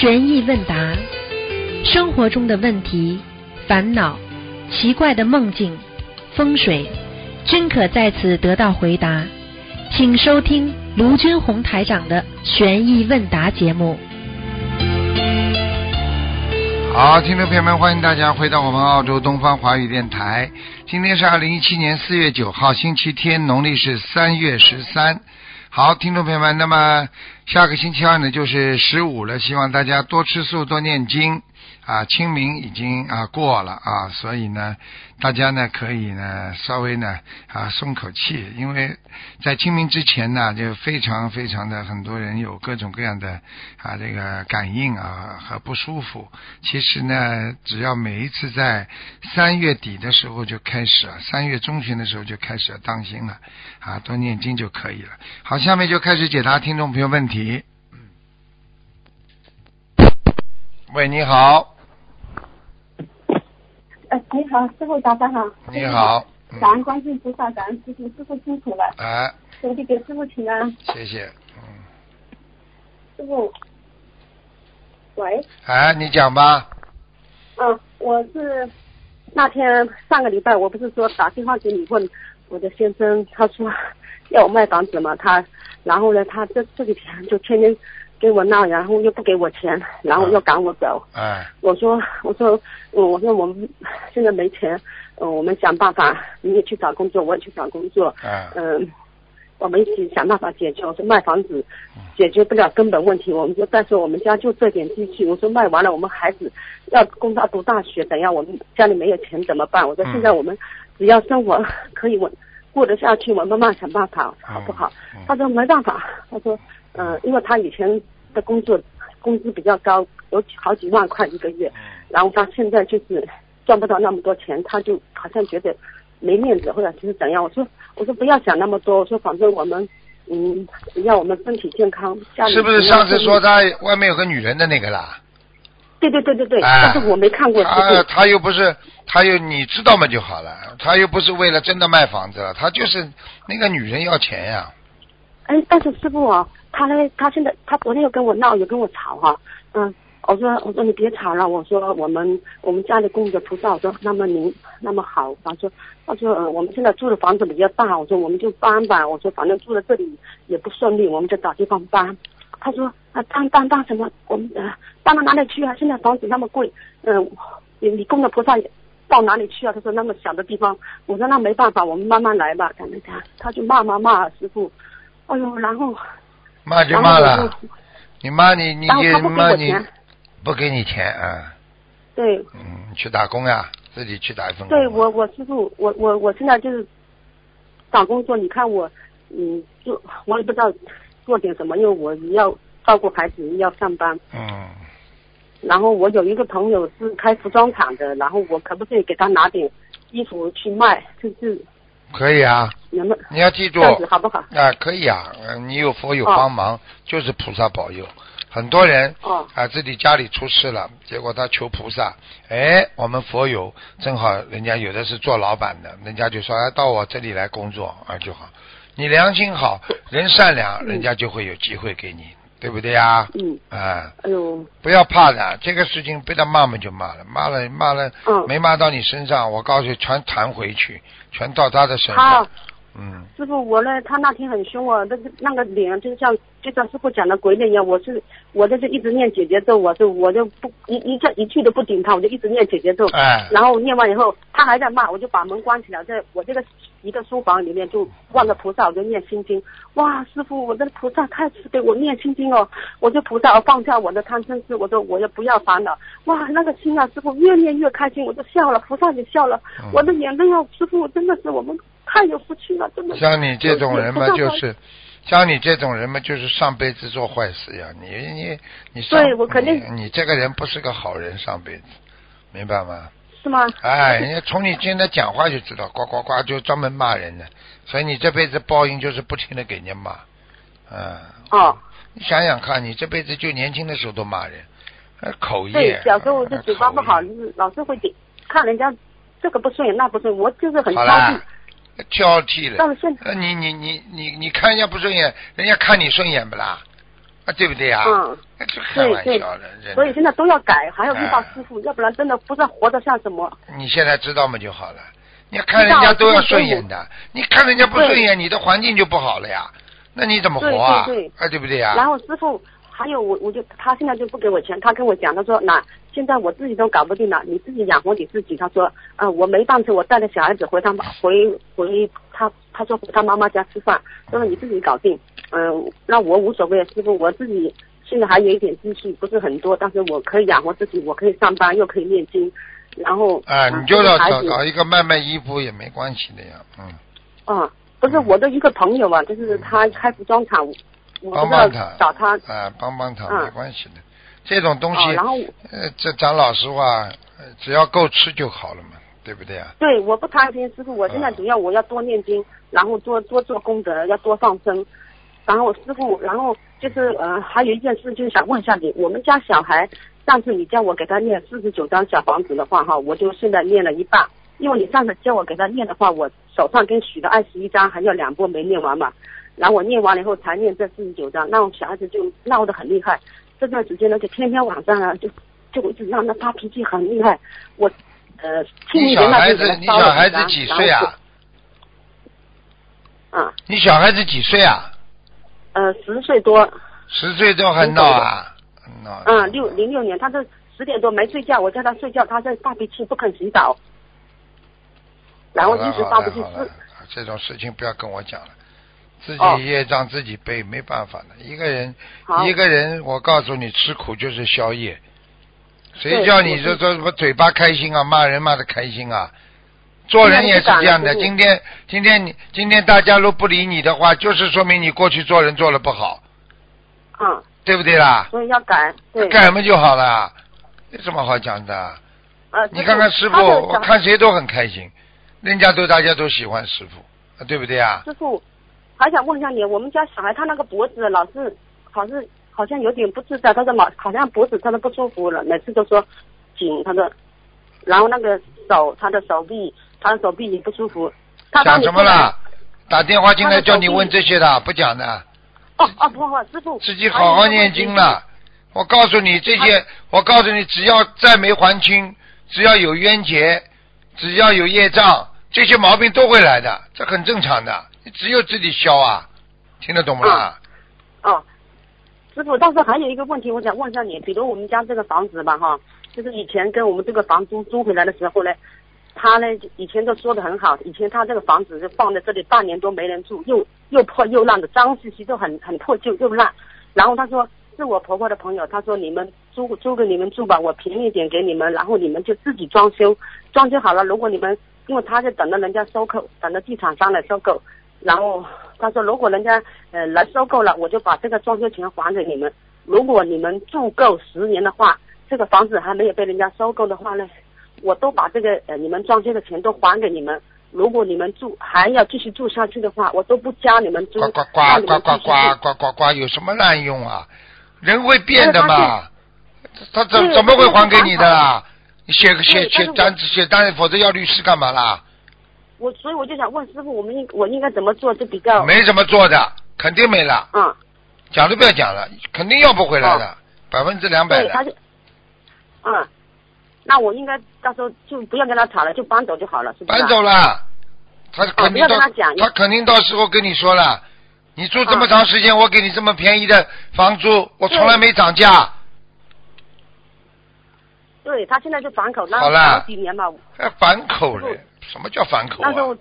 悬疑问答，生活中的问题、烦恼、奇怪的梦境、风水，均可在此得到回答。请收听卢军红台长的悬疑问答节目。好，听众朋友们，欢迎大家回到我们澳洲东方华语电台。今天是二零一七年四月九号，星期天，农历是三月十三。好，听众朋友们，那么下个星期二呢，就是十五了，希望大家多吃素，多念经。啊。清明已经啊过了啊，所以呢，大家呢可以呢稍微呢啊松口气，因为在清明之前呢，就非常非常的很多人有各种各样的啊这个感应啊和不舒服。其实呢，只要每一次在三月底的时候就开始了，三月中旬的时候就开始要当心了啊，多念经就可以了。好，下面就开始解答听众朋友问题。喂，你好，哎，你好，师傅，早上好。你好，嗯感恩观世音菩萨，感恩师傅，师傅辛苦了，哎，兄弟给师傅请安。谢谢，嗯，师傅，喂，哎，你讲吧，嗯，我是那天上个礼拜，我不是说打电话给你问我的先生，他说要我卖房子嘛，他，然后呢，他这这几天就天天跟我闹，然后又不给我钱，然后又赶我走。哎，我说，我说，嗯，我说我们现在没钱，嗯，我们想办法，你也去找工作，我也去找工作，哎，嗯，我们一起想办法解决。我说卖房子解决不了根本问题，我们说，但是我们家就这点积蓄，我说卖完了，我们孩子要供他读大学，等下？我们家里没有钱怎么办？我说嗯现在我们只要生活可以稳过得下去，我们慢慢想办法，好不好？嗯他说没办法，他说，嗯、因为他以前的工作工资比较高，有好几万块一个月，然后他现在就是赚不到那么多钱，他就好像觉得没面子或者就是怎样。我说我说不要想那么多，我说反正我们嗯，只要我们身体健康，家里是不是上次说他外面有个女人的那个啦？对对对对对，哎但是我没看过师他傅。他又不是，他又你知道嘛就好了，他又不是为了真的卖房子了，他就是那个女人要钱呀，哎，但是师傅啊，他呢，他现在他昨天又跟我闹，又跟我吵哈、嗯，我说我说你别吵了，我说我们我们家里供着菩萨，我说那么您那么好，他说他说我们现在住的房子比较大，我说我们就搬吧，我说反正住在这里也不顺利，我们就找地方搬。他说啊搬搬搬什么？我们搬到哪里去啊？现在房子那么贵，嗯、你你供着菩萨到哪里去啊？他说那么小的地方，我说那没办法，我们慢慢来吧。感觉他他就骂骂骂师傅，哎呦，然后骂就骂了，你骂你你然后他不给骂你不给你钱啊，对嗯，去打工呀，自己去打一份工。对，我我师傅，我我我现在就是找工作，你看我嗯，做我也不知道做点什么，因为我要照顾孩子，要上班。嗯，然后我有一个朋友是开服装厂的，然后我可不可以给他拿点衣服去卖？就是可以啊，能不能你要记住好不好？啊，可以啊，呃你有佛有哦帮忙，就是菩萨保佑。很多人哦啊，自己家里出事了，结果他求菩萨，哎，我们佛友正好，人家有的是做老板的，人家就说，哎，到我这里来工作啊就好。你良心好，人善良，嗯人家就会有机会给你，对不对呀？嗯，啊，哎呦，不要怕的，这个事情被他骂嘛就骂了，骂了骂了，嗯。没骂到你身上，我告诉你，全弹回去，全到他的身他上。嗯，师傅，我呢，他那天很凶啊，那个那个脸就像就像师傅讲的鬼脸一样。我是我在这一直念姐姐咒，我就我就不一一个一句都不顶他，我就一直念姐姐咒。哎，然后念完以后，他还在骂，我就把门关起来，在我这个一个书房里面就望着菩萨，我就念心经。哇，师傅，我的菩萨太慈悲，我念心经哦，我就菩萨放下我的贪嗔痴，我说我也不要烦恼。哇，那个心啊，师傅越念越开心，我就笑了，菩萨也笑了，嗯我的眼泪啊，师傅真的是我们太有福气了，真的。像你这种人嘛，就是像你这种人嘛，就是上辈子做坏事呀。你你你上对我肯定你你这个人不是个好人，上辈子，明白吗？是吗？哎，人家从你今天讲话就知道，呱呱呱就专门骂人的，所以你这辈子报应就是不停的给人家骂，嗯。哦，你想想看，你这辈子就年轻的时候都骂人，呃口对业。，小时候我就嘴巴不好，就是老是会点看人家这个不顺眼那不顺眼，我就是很挑剔。，挑剔了。到了现在，呃，你你你你你看人家不顺眼，人家看你顺眼不啦？啊，对不对呀？嗯，那就开玩笑的，人所以现在都要改，还要遇到哎师傅，要不然真的不知道活得像什么。你现在知道嘛就好了。你看人家都要顺眼的，你看人家不顺眼，你的环境就不好了呀。那你怎么活啊？对对对啊，对不对呀？然后师傅还有我，我就他现在就不给我钱，他跟我讲，他说那现在我自己都搞不定了，你自己养活你自己。他说，呃，我没办法，我带着小孩子回他妈回回他，他说回他妈妈家吃饭，他说你自己搞定。嗯、那我无所谓，师傅，我自己现在还有一点积蓄，不是很多，但是我可以养活自己，我可以上班，又可以念经，然后啊，嗯你就要找找一个卖卖衣服也没关系的呀，嗯，啊，不是我的一个朋友啊，就是他开服装厂，我不知道帮帮他，找他啊，帮帮他嗯没关系的。这种东哦，西，然后呃，这讲老实话，呃只要够吃就好了嘛，对不对啊？对，我不贪心，师傅，我现在嗯主要我要多念经，然后多多做功德，要多放生。然后师傅，然后就是呃，还有一件事就是想问一下你，我们家小孩上次你叫我给他念四十九张小房子的话哈，我就现在念了一半，因为你上次叫我给他念的话，我手上跟许了二十一张，还有两波没念完嘛。然后我念完了以后才念这四十九章，那我小孩子就闹得很厉害。这段时间呢，就天天晚上啊，就就一直让他发脾气，很厉害。我呃，清你小孩子，你小孩子几岁？啊？啊，你小孩子几岁啊？呃，十岁多，十岁都还闹啊，闹。嗯，六零六年，他这十点多没睡觉，我叫他睡觉，他在发脾气，不肯洗澡，然后一直发脾气好了好了是，这种事情不要跟我讲了，自哦己业障自己背，没办法的。一个人，一个人，我告诉你，吃苦就是宵夜。谁叫你说我是说什么嘴巴开心啊，骂人骂的开心啊？做人也是这样的。今天，今天你今天大家都不理你的话，就是说明你过去做人做的不好，嗯，对不对啦？所以要改，对，改嘛就好了，有什么好讲的？呃，你看看师傅，看谁都很开心，人家都大家都喜欢师傅，啊对不对啊？师傅，还想问一下你，我们家小孩他那个脖子老是好像好像有点不自在，他说毛好像脖子他都不舒服了，每次都说紧，他说，然后那个手他的手臂他的手臂也不舒服，他讲什么了？打电话进来叫你问这些的，不讲的，哦哦不不，师傅自己好好念经了。我告诉你，这些，我告诉你，只要再没还清，只要有冤结，只要有业障，这些毛病都会来的，这很正常的。只有自己消啊，听得懂吗？啊哦，师傅，但是还有一个问题，我想问一下你，比如我们家这个房子吧，哈，就是以前跟我们这个房租租回来的时候呢，他呢以前都说的很好，以前他这个房子就放在这里半年多没人住，又又破又烂的，脏兮兮都很很破旧又烂。然后他说是我婆婆的朋友，他说你们租租给你们住吧，我便宜点给你们，然后你们就自己装修，装修好了，如果你们因为他是等着人家收购，等着地产商来收购，然后他说，如果人家呃来收购了，我就把这个装修钱还给你们。如果你们住够十年的话，这个房子还没有被人家收购的话呢，我都把这个呃你们装修的钱都还给你们。如果你们住还要继续住下去的话，我都不加你们租，呱呱呱呱呱继续住。呱呱呱呱，有什么滥用啊？人会变的嘛，他怎怎么会还给你的啦？你写个写写单子写单，否则要律师干嘛啦？我所以我就想问师傅，我们应我应该怎么做就比较没怎么做的，肯定没了，嗯，讲都不要讲了，肯定要不回来的，百分之两百对，他的。就嗯，那我应该到时候就不要跟他吵了，就搬走就好了？搬走了，他肯定到要跟他讲他肯定到时候跟你说了，你住这么嗯长时间，我给你这么便宜的房租，我从来没涨价，对他现在就反口，那好了几年嘛，还 反口了，什么叫反口啊那时？候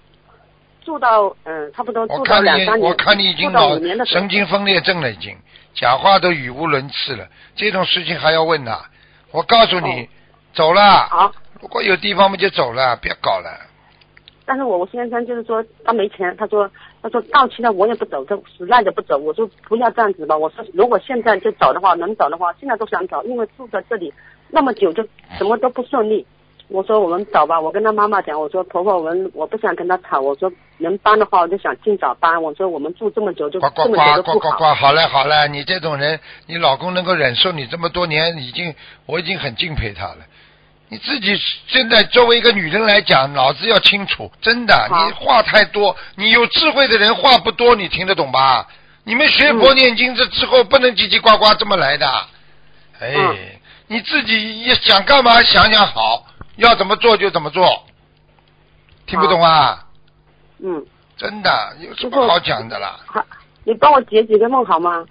住到嗯差不多住到，两三年，我看你已经住到脑五年的神经分裂症了，已经讲话都语无伦次了。这种事情还要问呐？我告诉你，哦走了。好，如果有地方嘛就走了，别搞了。但是我先生就是说他没钱，他说他说到期了我也不走，他实在的不走，我说不要这样子吧，我说如果现在就走的话，能走的话，现在都想走，因为住在这里那么久就什么都不顺利。我说我们走吧，我跟他妈妈讲，我说婆婆，我们我不想跟他吵，我说能搬的话，我就想尽早搬。我说我们住这么久就呱呱这么久呱呱呱呱，都不好。好了好嘞，你这种人，你老公能够忍受你这么多年，已经我已经很敬佩他了。你自己现在作为一个女人来讲，脑子要清楚，真的，你话太多，你有智慧的人话不多，你听得懂吧？你们学佛念经这之后不能叽叽呱呱这么来的，哎，嗯你自己也想干嘛想想好，要怎么做就怎么做，听不懂啊？嗯，真的有什么好讲的啦？好，你帮我解几个梦好吗？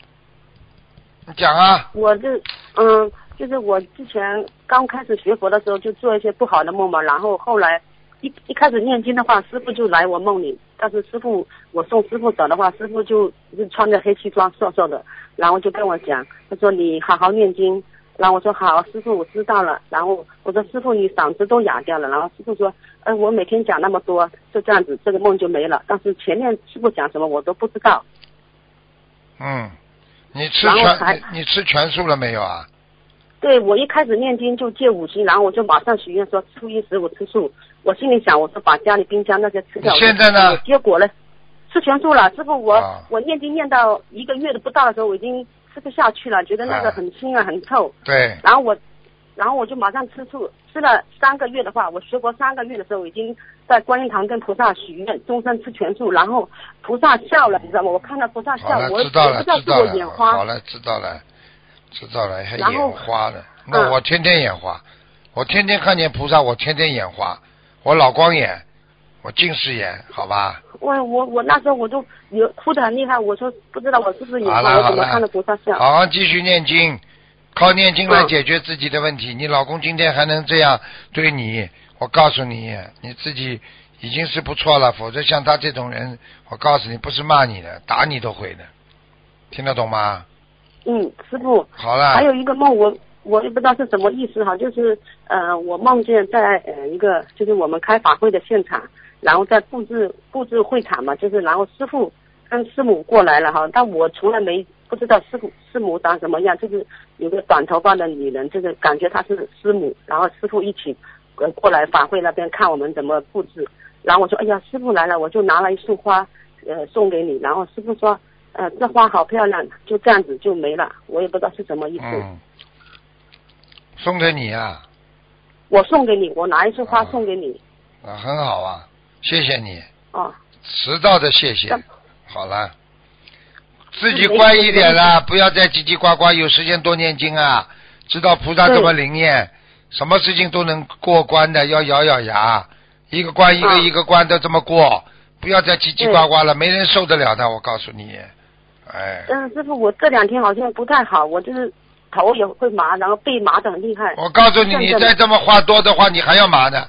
你讲啊，我这嗯，就是我之前刚开始学佛的时候就做一些不好的梦嘛，然后后来一一开始念经的话，师傅就来我梦里，但是师傅我送师傅走的话，师傅就就穿着黑西装瘦瘦的，然后就跟我讲，他说你好好念经。然后我说好，师傅我知道了。然后我说师傅你嗓子都哑掉了。然后师傅说，呃我每天讲那么多，就这样子，这个梦就没了。但是前面师傅讲什么我都不知道。嗯，你吃全你你吃全素了没有啊？对我一开始念经就戒五行，然后我就马上许愿说初一十五吃素。我心里想，我说把家里冰箱那些吃掉。现在呢结果呢，吃全素了。师傅我、啊我念经念到一个月都不到的时候，我已经吃不下去了，觉得那个啊很腥啊，很臭。对，然后我，然后我就马上吃素，吃了三个月的话，我学佛三个月的时候，已经在观音堂跟菩萨许愿，终身吃全素。然后菩萨笑了，你知道吗？我看到菩萨笑我知道了，我不知道了，我眼花。好了，知道了，知道了，还眼花了。那嗯我天天眼花，我天天看见菩萨，我天天眼花，我老光眼，我近视眼，好吧？我我我那时候我就有哭得很厉害，我说不知道我是不是眼好花，了好了我怎么看到菩萨像？好好继续念经，靠念经来嗯解决自己的问题。你老公今天还能这样对你，我告诉你，你自己已经是不错了。否则像他这种人，我告诉你，不是骂你的，打你都会的。听得懂吗？嗯，师傅，好了还，有一个梦我。我也不知道是什么意思哈，就是呃，我梦见在呃一个就是我们开法会的现场，然后再布置布置会场嘛，就是然后师傅跟师母过来了哈，但我从来没不知道师傅师母长什么样，就是有个短头发的女人，就是感觉她是师母，然后师傅一起呃过来法会那边看我们怎么布置，然后我说哎呀师傅来了，我就拿了一束花呃送给你，然后师傅说呃这花好漂亮，就这样子就没了，我也不知道是什么意思。嗯，送给你啊，我送给你，我拿一束花啊。送给你。啊，很好啊，谢谢你，哦，迟到的谢谢。好了，自己乖一点啦，不要再叽叽呱呱，有时间多念经啊，知道菩萨这么灵验，什么事情都能过关的，要咬咬牙，一个关一个嗯一个关都这么过，不要再叽叽呱呱了，没人受得了的，我告诉你，哎，但是师傅，我这两天好像不太好，我就是头也会麻，然后背麻的很厉害。我告诉你，你再这么话多的话，你还要麻呢。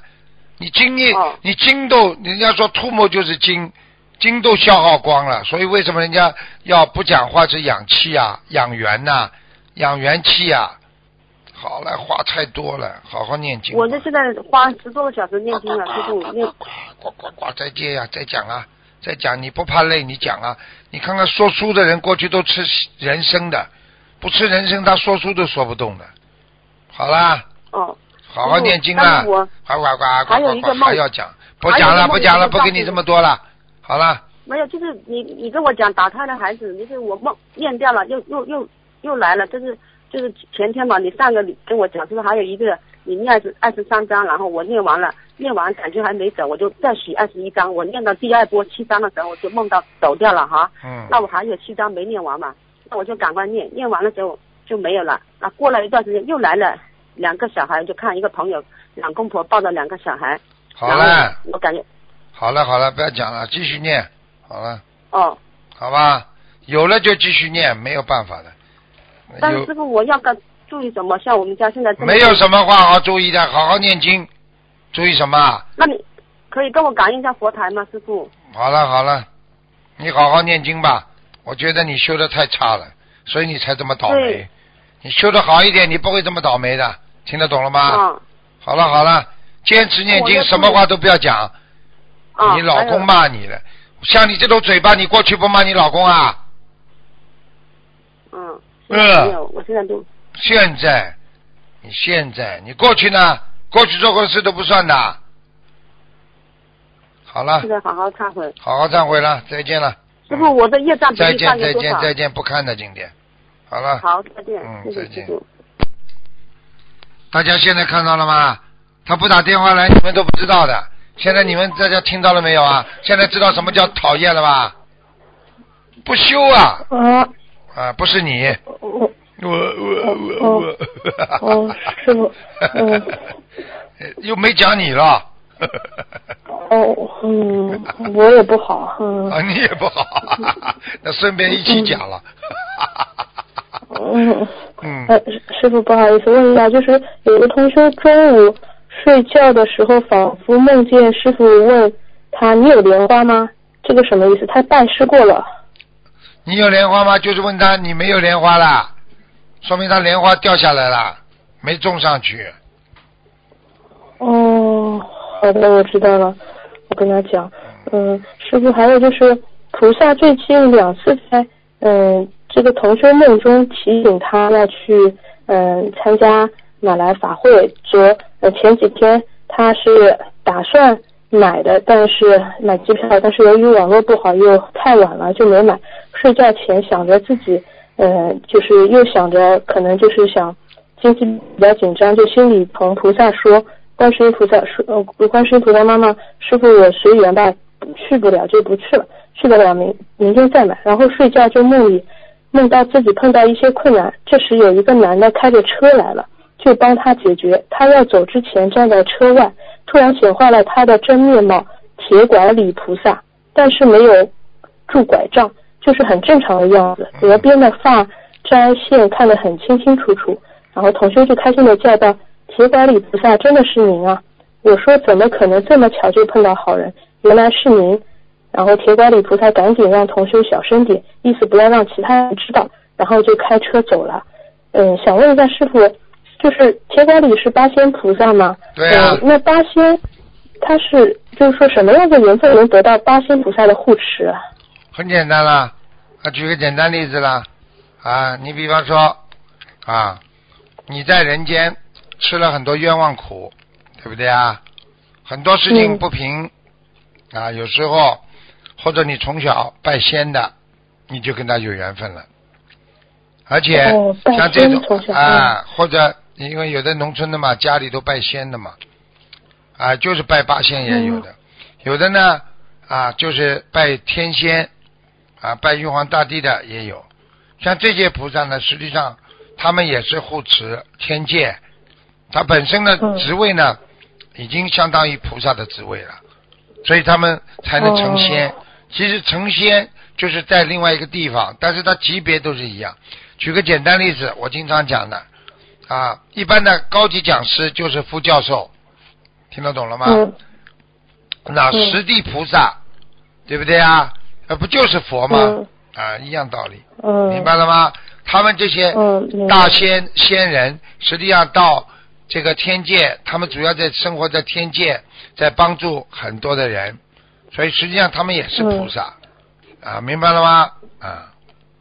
你精液，哦你精都，人家说吐沫就是精，精都消耗光了。所以为什么人家要不讲话是养气啊，养元呐、养元气啊？好了，话太多了，好好念经。我这现在花十多个小时念经了，师傅念。呱呱呱，再接呀、再讲啊，再讲，你不怕累，你讲啊。你看看说书的人，过去都吃人参的，不吃人参，他说书都说不动的。好啦，哦，好好念经啊！呱呱呱呱呱呱，还有一个梦还要讲，不讲了，不讲了，不给你这么多了。好了，没有，就是你你跟我讲打胎的孩子，就是我梦念掉了，又又又又来了，就是就是前天嘛，你上个跟我讲，就是还有一个你念二十二十三章，然后我念完了，念完感觉还没走，我就再许二十一章，我念到第二波七章的时候，我就梦到走掉了哈。嗯，那我还有七章没念完嘛，那我就赶快念，念完了之后就没有了。那过了一段时间又来了两个小孩，就看一个朋友两公婆抱着两个小孩，好了，我感觉好了，好了，不要讲了，继续念，好了，哦，好吧，有了就继续念，没有办法的。但是师傅我要该注意什么？像我们家现在这么没有什么话好注意的，好好念经，注意什么？那你可以跟我感应一下佛台吗，师傅？好了好了，你好好念经吧。我觉得你修的太差了，所以你才这么倒霉。你修的好一点，你不会这么倒霉的。听得懂了吗？嗯好了好了，坚持念经，什么话都不要讲。嗯！你老公骂你了，像你这种嘴巴，你过去不骂你老公啊？嗯，嗯没有，我现在都现在，你现在，你过去呢？过去做过的事都不算的。好了现，在好好忏悔。好好忏悔了，再见了。师傅，我的业障比再见再见？再见，不看的今天。好了，好，再见，嗯再见。大家现在看到了吗？他不打电话来，你们都不知道的。现在你们大家听到了没有啊？现在知道什么叫讨厌了吧？不修啊。啊，啊，不是你，我我我我哦师傅嗯又没讲你了，哦嗯，我也不好，嗯。啊，你也不好，那顺便一起讲了，嗯。嗯，呃，师师傅不好意思，问一下，就是有个同学中午睡觉的时候，仿佛梦见师傅问他：“你有莲花吗？”这个什么意思？他拜师过了。你有莲花吗？就是问他你没有莲花啦，说明他莲花掉下来了，没种上去。哦，好的，我知道了。我跟他讲，嗯，师傅，还有就是菩萨最近两次在嗯这个同修梦中提醒他要去嗯参加马来法会，说呃前几天他是打算买的，但是买机票，但是由于网络不好又太晚了就没买。睡觉前想着自己，呃，就是又想着可能就是想经济比较紧张，就心里同菩萨说，观世音菩萨说，呃，观世音菩萨妈妈，师傅我随缘吧，去不了就不去了，去得了明明天再买。然后睡觉就梦里梦到自己碰到一些困难，这时有一个男的开着车来了，就帮他解决。他要走之前站在车外，突然显化了他的真面貌——铁拐李菩萨，但是没有拄拐杖。就是很正常的样子，额边的发摘线看得很清清楚楚。然后同修就开心的叫道：“铁拐李菩萨，真的是您啊！”我说：“怎么可能这么巧就碰到好人？原来是您。”然后铁拐李菩萨赶紧让同修小声点，意思不要让其他人知道，然后就开车走了。嗯，想问一下师傅，就是铁拐李是八仙菩萨吗？对啊嗯，那八仙他是就是说什么样的缘分能得到八仙菩萨的护持啊？很简单啦，啊，举个简单例子啦，啊，你比方说，啊，你在人间吃了很多冤枉苦，对不对啊？很多事情嗯不平，啊，有时候或者你从小拜仙的，你就跟他有缘分了，而且像这种啊，或者因为有的农村的嘛，家里都拜仙的嘛，啊，就是拜八仙也有的，有的呢啊，就是拜天仙。啊，拜玉皇大帝的也有，像这些菩萨呢，实际上他们也是护持天界，他本身的嗯。职位呢，已经相当于菩萨的职位了，所以他们才能成仙。哦其实成仙就是在另外一个地方，但是它级别都是一样。举个简单例子，我经常讲的啊，一般的高级讲师就是副教授，听得懂了吗？嗯那嗯十地菩萨，对不对啊？呃，不就是佛吗？嗯啊，一样道理，嗯，明白了吗？他们这些大仙仙人，实际上到这个天界，他们主要在生活在天界，在帮助很多的人，所以实际上他们也是菩萨，啊，明白了吗？啊，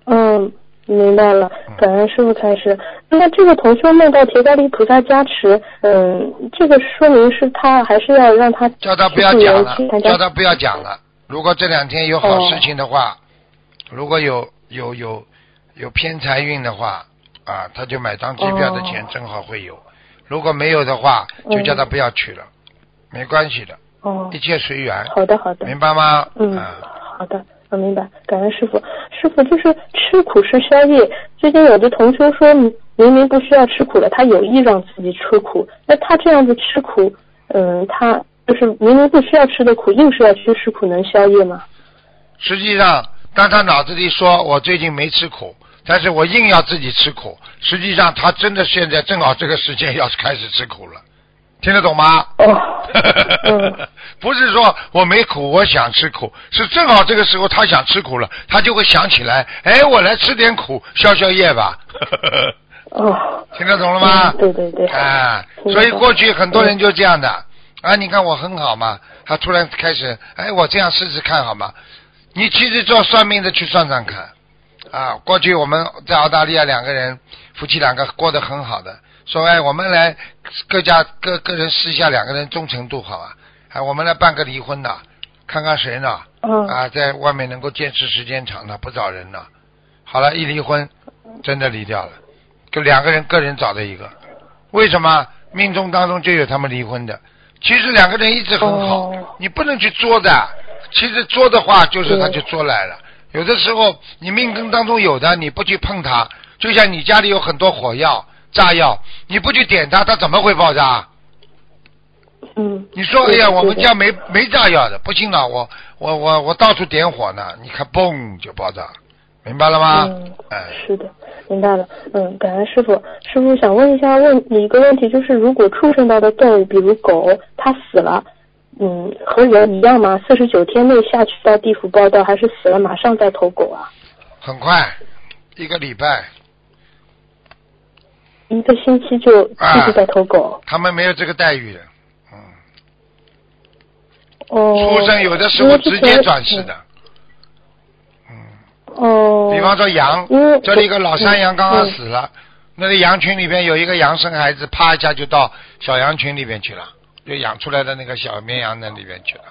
嗯，明白了。嗯，感恩师傅开始。那这个同修梦到铁伽利菩萨加持，嗯，这个说明是他还是要让他叫他不要讲了叫他不要讲了。如果这两天有好事情的话，如果有有有有偏财运的话，啊，他就买张机票的钱哦。正好会有。如果没有的话，就叫他不要去了，没关系的，哦一，切随缘，好的好的，明白吗？嗯啊，好的，我明白，感恩师傅。师傅就是吃苦是宵夜。最近有的同修说，明明不需要吃苦了，他有意让自己吃苦。那他这样子吃苦，嗯，他就是明明不需要吃的苦，硬是要去吃苦，能宵夜吗？实际上，当他脑子里说我最近没吃苦，但是我硬要自己吃苦，实际上他真的现在正好这个时间要开始吃苦了，听得懂吗？哦，嗯，不是说我没苦，我想吃苦，是正好这个时候他想吃苦了，他就会想起来，哎，我来吃点苦消消业吧。哦，听得懂了吗？嗯对对对啊，所以过去很多人就这样的啊，你看我很好嘛，他突然开始，哎，我这样试试看好吗？你其实做算命的去算算看啊，过去我们在澳大利亚两个人夫妻两个过得很好的，说哎，我们来各家各个人试一下两个人忠诚度好啊，哎，我们来办个离婚的，看看谁呢？嗯，啊，在外面能够坚持时间长的不找人了。好了，一离婚，真的离掉了，就两个人个人找的一个。为什么命中当中就有他们离婚的？其实两个人一直很好，哦你不能去作的。其实作的话，就是他就作来了。有的时候你命根当中有的，你不去碰它，就像你家里有很多火药、炸药，你不去点它，它怎么会爆炸？嗯，你说，哎呀，我们家没没炸药的，不信了，我我我我到处点火呢，你看嘣就爆炸，明白了吗？嗯哎，是的，明白了。嗯，感恩师傅。师傅想问一下，问你一个问题，就是如果畜生道的动物，比如狗，它死了，嗯，和人一样吗？四十九天内下去到地府报道，还是死了马上再投狗啊？很快，一个礼拜，一个星期就一直在投狗？他们没有这个待遇的，嗯，哦。出生有的时候直接转世的，嗯，哦。比方说羊，这里一个老山羊刚刚嗯死了，那个羊群里边有一个羊生孩子，啪一下就到小羊群里边去了，就养出来的那个小绵羊那里边去了。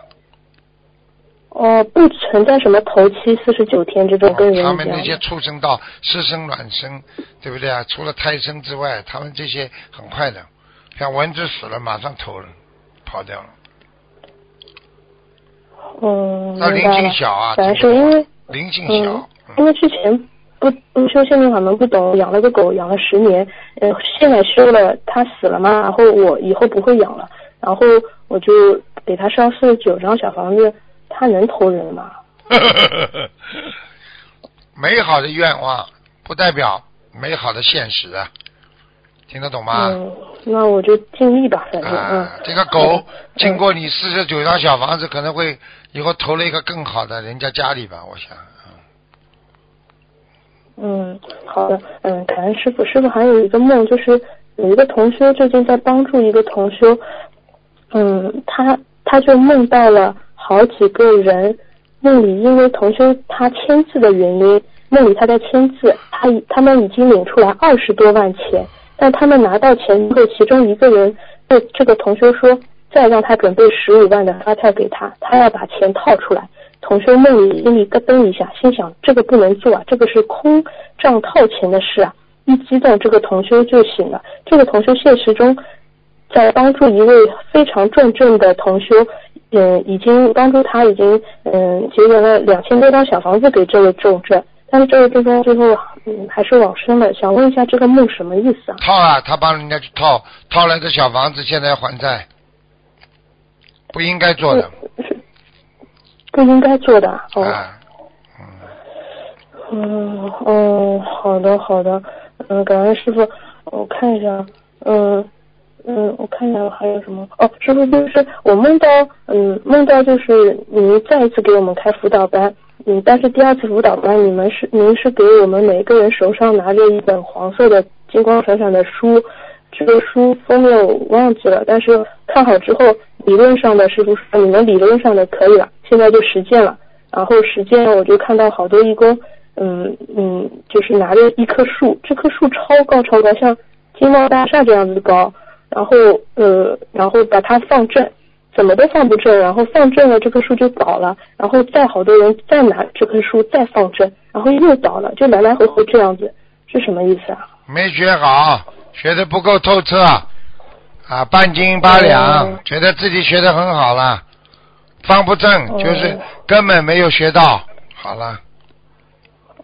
哦，不存在什么头七四十九天这种跟人哦他们那些一样的。畜生道湿生卵生，对不对啊？除了胎生之外，他们这些很快的，像蚊子死了马上投了，跑掉了。嗯，那灵性。小啊，反正听不懂是因为灵性嗯小，，因为之前不不修心灵法门不懂，养了个狗养了十年，呃，现在修了，它死了嘛，然后我以后不会养了，然后我就给它烧四十九张小房子，它能投人吗？美好的愿望不代表美好的现实啊，听得懂吗？嗯，那我就尽力吧，反正嗯啊，，这个狗经过你四十九张小房子，可能会以后投了一个更好的人家家里吧，我想。嗯，好的，嗯，感恩师傅。师傅还有一个梦，就是有一个同修最近在帮助一个同修，嗯，他他就梦到了好几个人，梦里因为同修他签字的原因，梦里他在签字，他已他们已经领出来二十多万钱，但他们拿到钱之后，其中一个人对这个同修说，再让他准备十五万的发票给他，他要把钱套出来。同修梦里心里咯噔一下，心想这个不能做啊，这个是空账套钱的事啊。一激动，这个同修就醒了。这个同修现实中在帮助一位非常重症的同修，嗯，已经帮助他已经嗯结缘了两千多套小房子给这位重症，但是这位重症最后嗯还是往生了。想问一下这个梦什么意思啊？套啊，他帮人家去套，套来的小房子现在要还债，不应该做的。是不应该做的啊哦。啊，嗯嗯，好的好的，嗯，感恩师傅，我看一下，嗯嗯，我看一下还有什么哦，师傅就是我梦到，嗯，梦到就是您再一次给我们开辅导班，嗯，但是第二次辅导班你们是您是给我们每个人手上拿着一本黄色的金光闪闪的书，这个书封面我忘记了，但是看好之后，理论上的师傅说你们理论上的可以了，现在就实践了。然后实践我就看到好多义工，嗯嗯，就是拿着一棵树，这棵树超高超高，像金茂大厦这样子高，然后呃，然后把它放正，怎么都放不正，然后放正了这棵树就倒了，然后再好多人再拿这棵树再放正，然后又倒了，就来来回回这样子，是什么意思啊？没学好，学的不够透彻，啊，半斤八两，哦觉得自己学的很好了，放不正，哦就是根本没有学到。好了，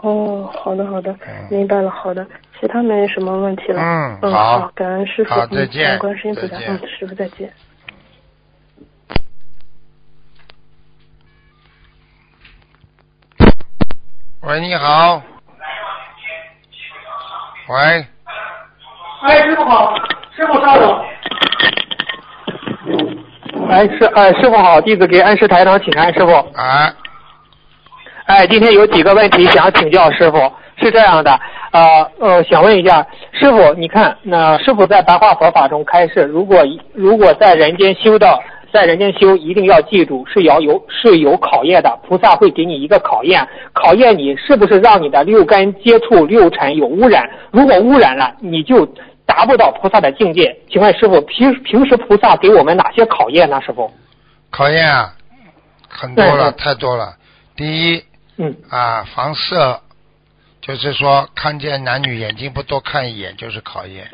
哦，好的好的嗯，明白了，好的，其他没什么问题了。嗯嗯，好感恩师傅，再见感恩观世音菩萨，再见嗯，师傅再见。喂，你好。喂，哎，师傅好，师傅稍等。哎，师哎，师傅好，弟子给恩师台长请安，师傅。哎，哎，今天有几个问题想请教师傅，是这样的，呃呃，想问一下师傅，你看，那师傅在白话佛法中开示，如果如果在人间修道在人间修，一定要记住是要有是有考验的，菩萨会给你一个考验，考验你是不是让你的六根接触六尘有污染，如果污染了，你就达不到菩萨的境界。请问师傅，平平时菩萨给我们哪些考验呢？师傅？考验啊，很多了，太多了。第一嗯啊，防色，就是说看见男女眼睛不多看一眼就是考验。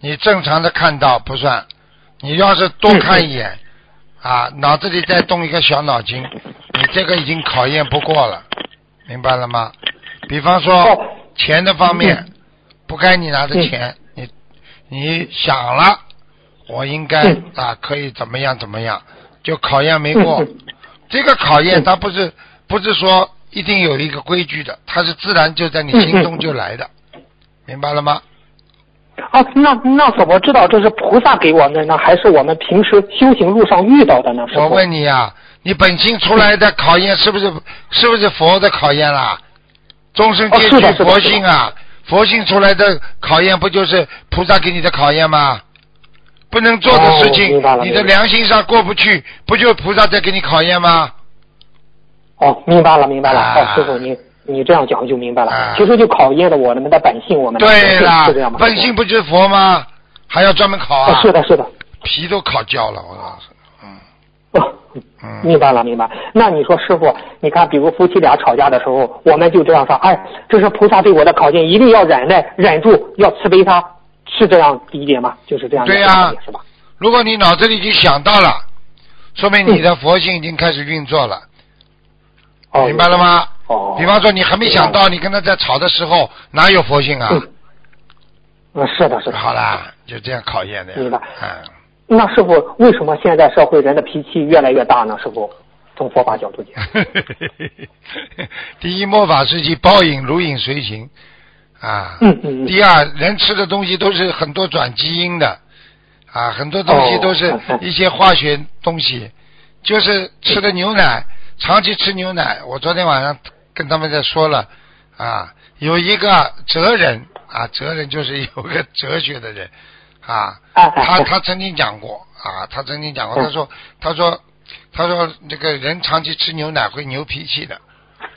你正常的看到不算，你要是多看一眼，啊，脑子里再动一个小脑筋，你这个已经考验不过了，明白了吗？比方说哦。钱的方面，不该你拿的钱，你你想了，我应该嗯。啊可以怎么样怎么样，就考验没过。嗯。这个考验嗯。它不是不是说一定有一个规矩的，它是自然就在你心中就来的，明白了吗？啊，那那怎么知道这是菩萨给我们的呢，还是我们平时修行路上遇到的呢？我问你啊，你本心出来的考验是不是是不是佛的考验啦？终身皆具哦是的是的佛性啊，佛性出来的考验不就是菩萨给你的考验吗？不能做的事哦情，你的良心上过不去，不就菩萨在给你考验吗？哦，明白了明白了。啊哦，师傅你你这样讲就明白了。啊其实就考验了我们的本性，我们对了，啦是这样吗？，本性不就是佛吗？还要专门考啊？哦，是的，是的。皮都烤焦了，我告诉你，嗯哦，嗯。明白了，明白。那你说师傅，你看，比如夫妻俩吵架的时候，我们就这样说，哎，这是菩萨对我的考验，一定要忍耐、忍住，要慈悲他，是这样理解吗？就是这样对呀呀、是吧？如果你脑子里已经想到了，说明你的佛性已经开始运作了，哦，明白了吗？哦，比方说你还没想到，你跟他在吵的时候哪有佛性啊？嗯，嗯，是的，是的。好啦，就这样考验的呀。明白嗯，那师傅，为什么现在社会人的脾气越来越大呢？师傅，从佛法角度讲，第一，末法时期报应如影随形啊。嗯嗯嗯第二，人吃的东西都是很多转基因的啊，很多东西哦都是一些化学东西，就是吃的牛奶，长期吃牛奶。我昨天晚上跟他们在说了啊，有一个哲人啊，哲人 就是有个哲学的人啊，他他曾经讲过啊，他曾经讲过，嗯他说他说他说这个人长期吃牛奶会牛脾气的。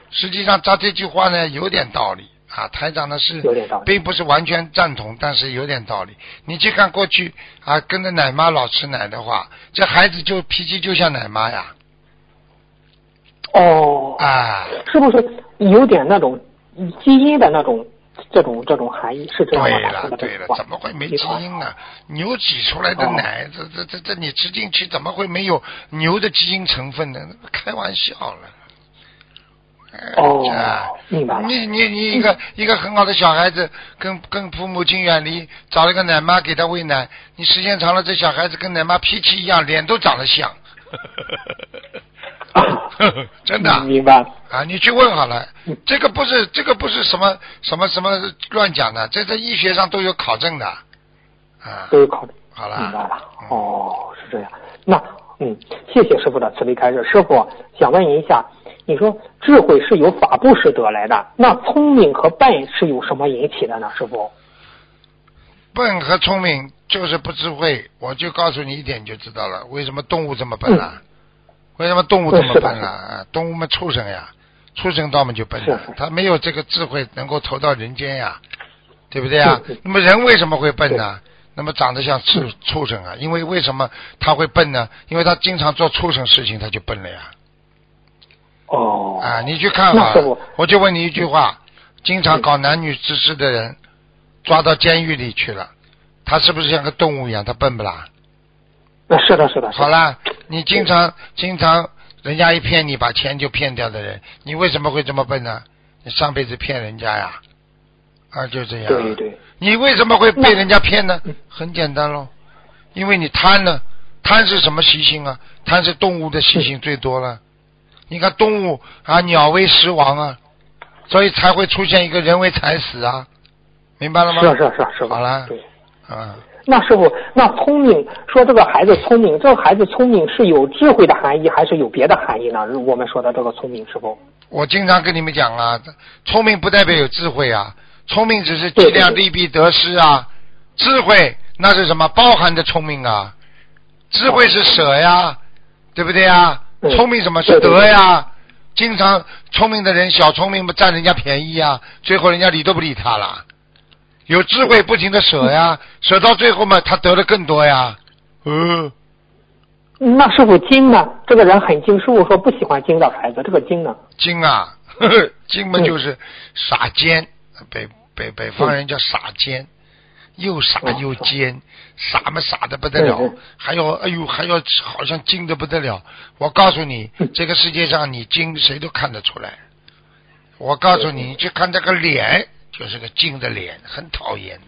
实际上他这句话呢有点道理啊，台长呢是有点道理并不是完全赞同，但是有点道理。你去看过去啊，跟着奶妈老吃奶的话，这孩子就脾气就像奶妈呀哦，啊。是不是有点那种基因的那种这种这种含义？是这样吗？对了对了，怎么会没基因呢？牛挤出来的哦奶，这这这这你吃进去，怎么会没有牛的基因成分呢？开玩笑了。哎哦啊明白了你你你一个一个很好的小孩子，跟跟父母亲远离，找了个奶妈给他喂奶，你时间长了，这小孩子跟奶妈脾气一样，脸都长得像。真的明白了。啊，你去问好了嗯，这个不是这个不是什么什么什么乱讲的，这在医学上都有考证的啊。都有考证。好了，明白了。嗯哦，是这样。那嗯，谢谢师傅的慈悲开示。师傅想问一下，你说智慧是由法布施得来的，那聪明和笨是由什么引起的呢？师傅？笨和聪明就是不智慧，我就告诉你一点你就知道了，为什么动物这么笨啊？为什么动物这么笨啊？动物们畜生呀，畜生道们就笨了他没有这个智慧能够投到人间呀，对不对啊？那么人为什么会笨呢？那么长得像畜畜生啊？因为为什么他会笨呢？因为他经常做畜生事情，他就笨了呀。哦。啊，你去看啊那师傅，我就问你一句话：经常搞男女之事的人，抓到监狱里去了，他是不是像个动物一样？他笨不啦？那是的，是的，好啦，你经常经常人家一骗你，把钱就骗掉的人，你为什么会这么笨呢？你上辈子骗人家呀，啊，就这样。对对。你为什么会被人家骗呢嗯？很简单喽，因为你贪呢。贪是什么习性啊？贪是动物的习性最多了。你看动物啊，鸟为食亡啊，所以才会出现一个人为财死啊，明白了吗？是是是是。好了对。啊，那师傅，那聪明说这个孩子聪明，这个孩子聪明是有智慧的含义，还是有别的含义呢？我们说的这个聪明，师傅。我经常跟你们讲啊，聪明不代表有智慧啊，聪明只是对计量利弊得失啊，智慧那是什么？包含着聪明啊，智慧是舍呀，对不对呀？嗯聪明什么是对对对德呀？经常聪明的人小聪明不占人家便宜啊，最后人家理都不理他了。有智慧不停的舍呀，舍到最后嘛，他得的更多呀。嗯，那师傅精呢？这个人很精，师傅说不喜欢精的孩子，这个精呢？精啊，呵 呵精嘛嗯就是傻尖，北北北方人叫傻尖，又傻又尖，傻嘛傻的不得了还要哎呦还要好像精的不得了。我告诉你嗯，这个世界上你精谁都看得出来。我告诉你，你去看这个脸，就是个精的脸，很讨厌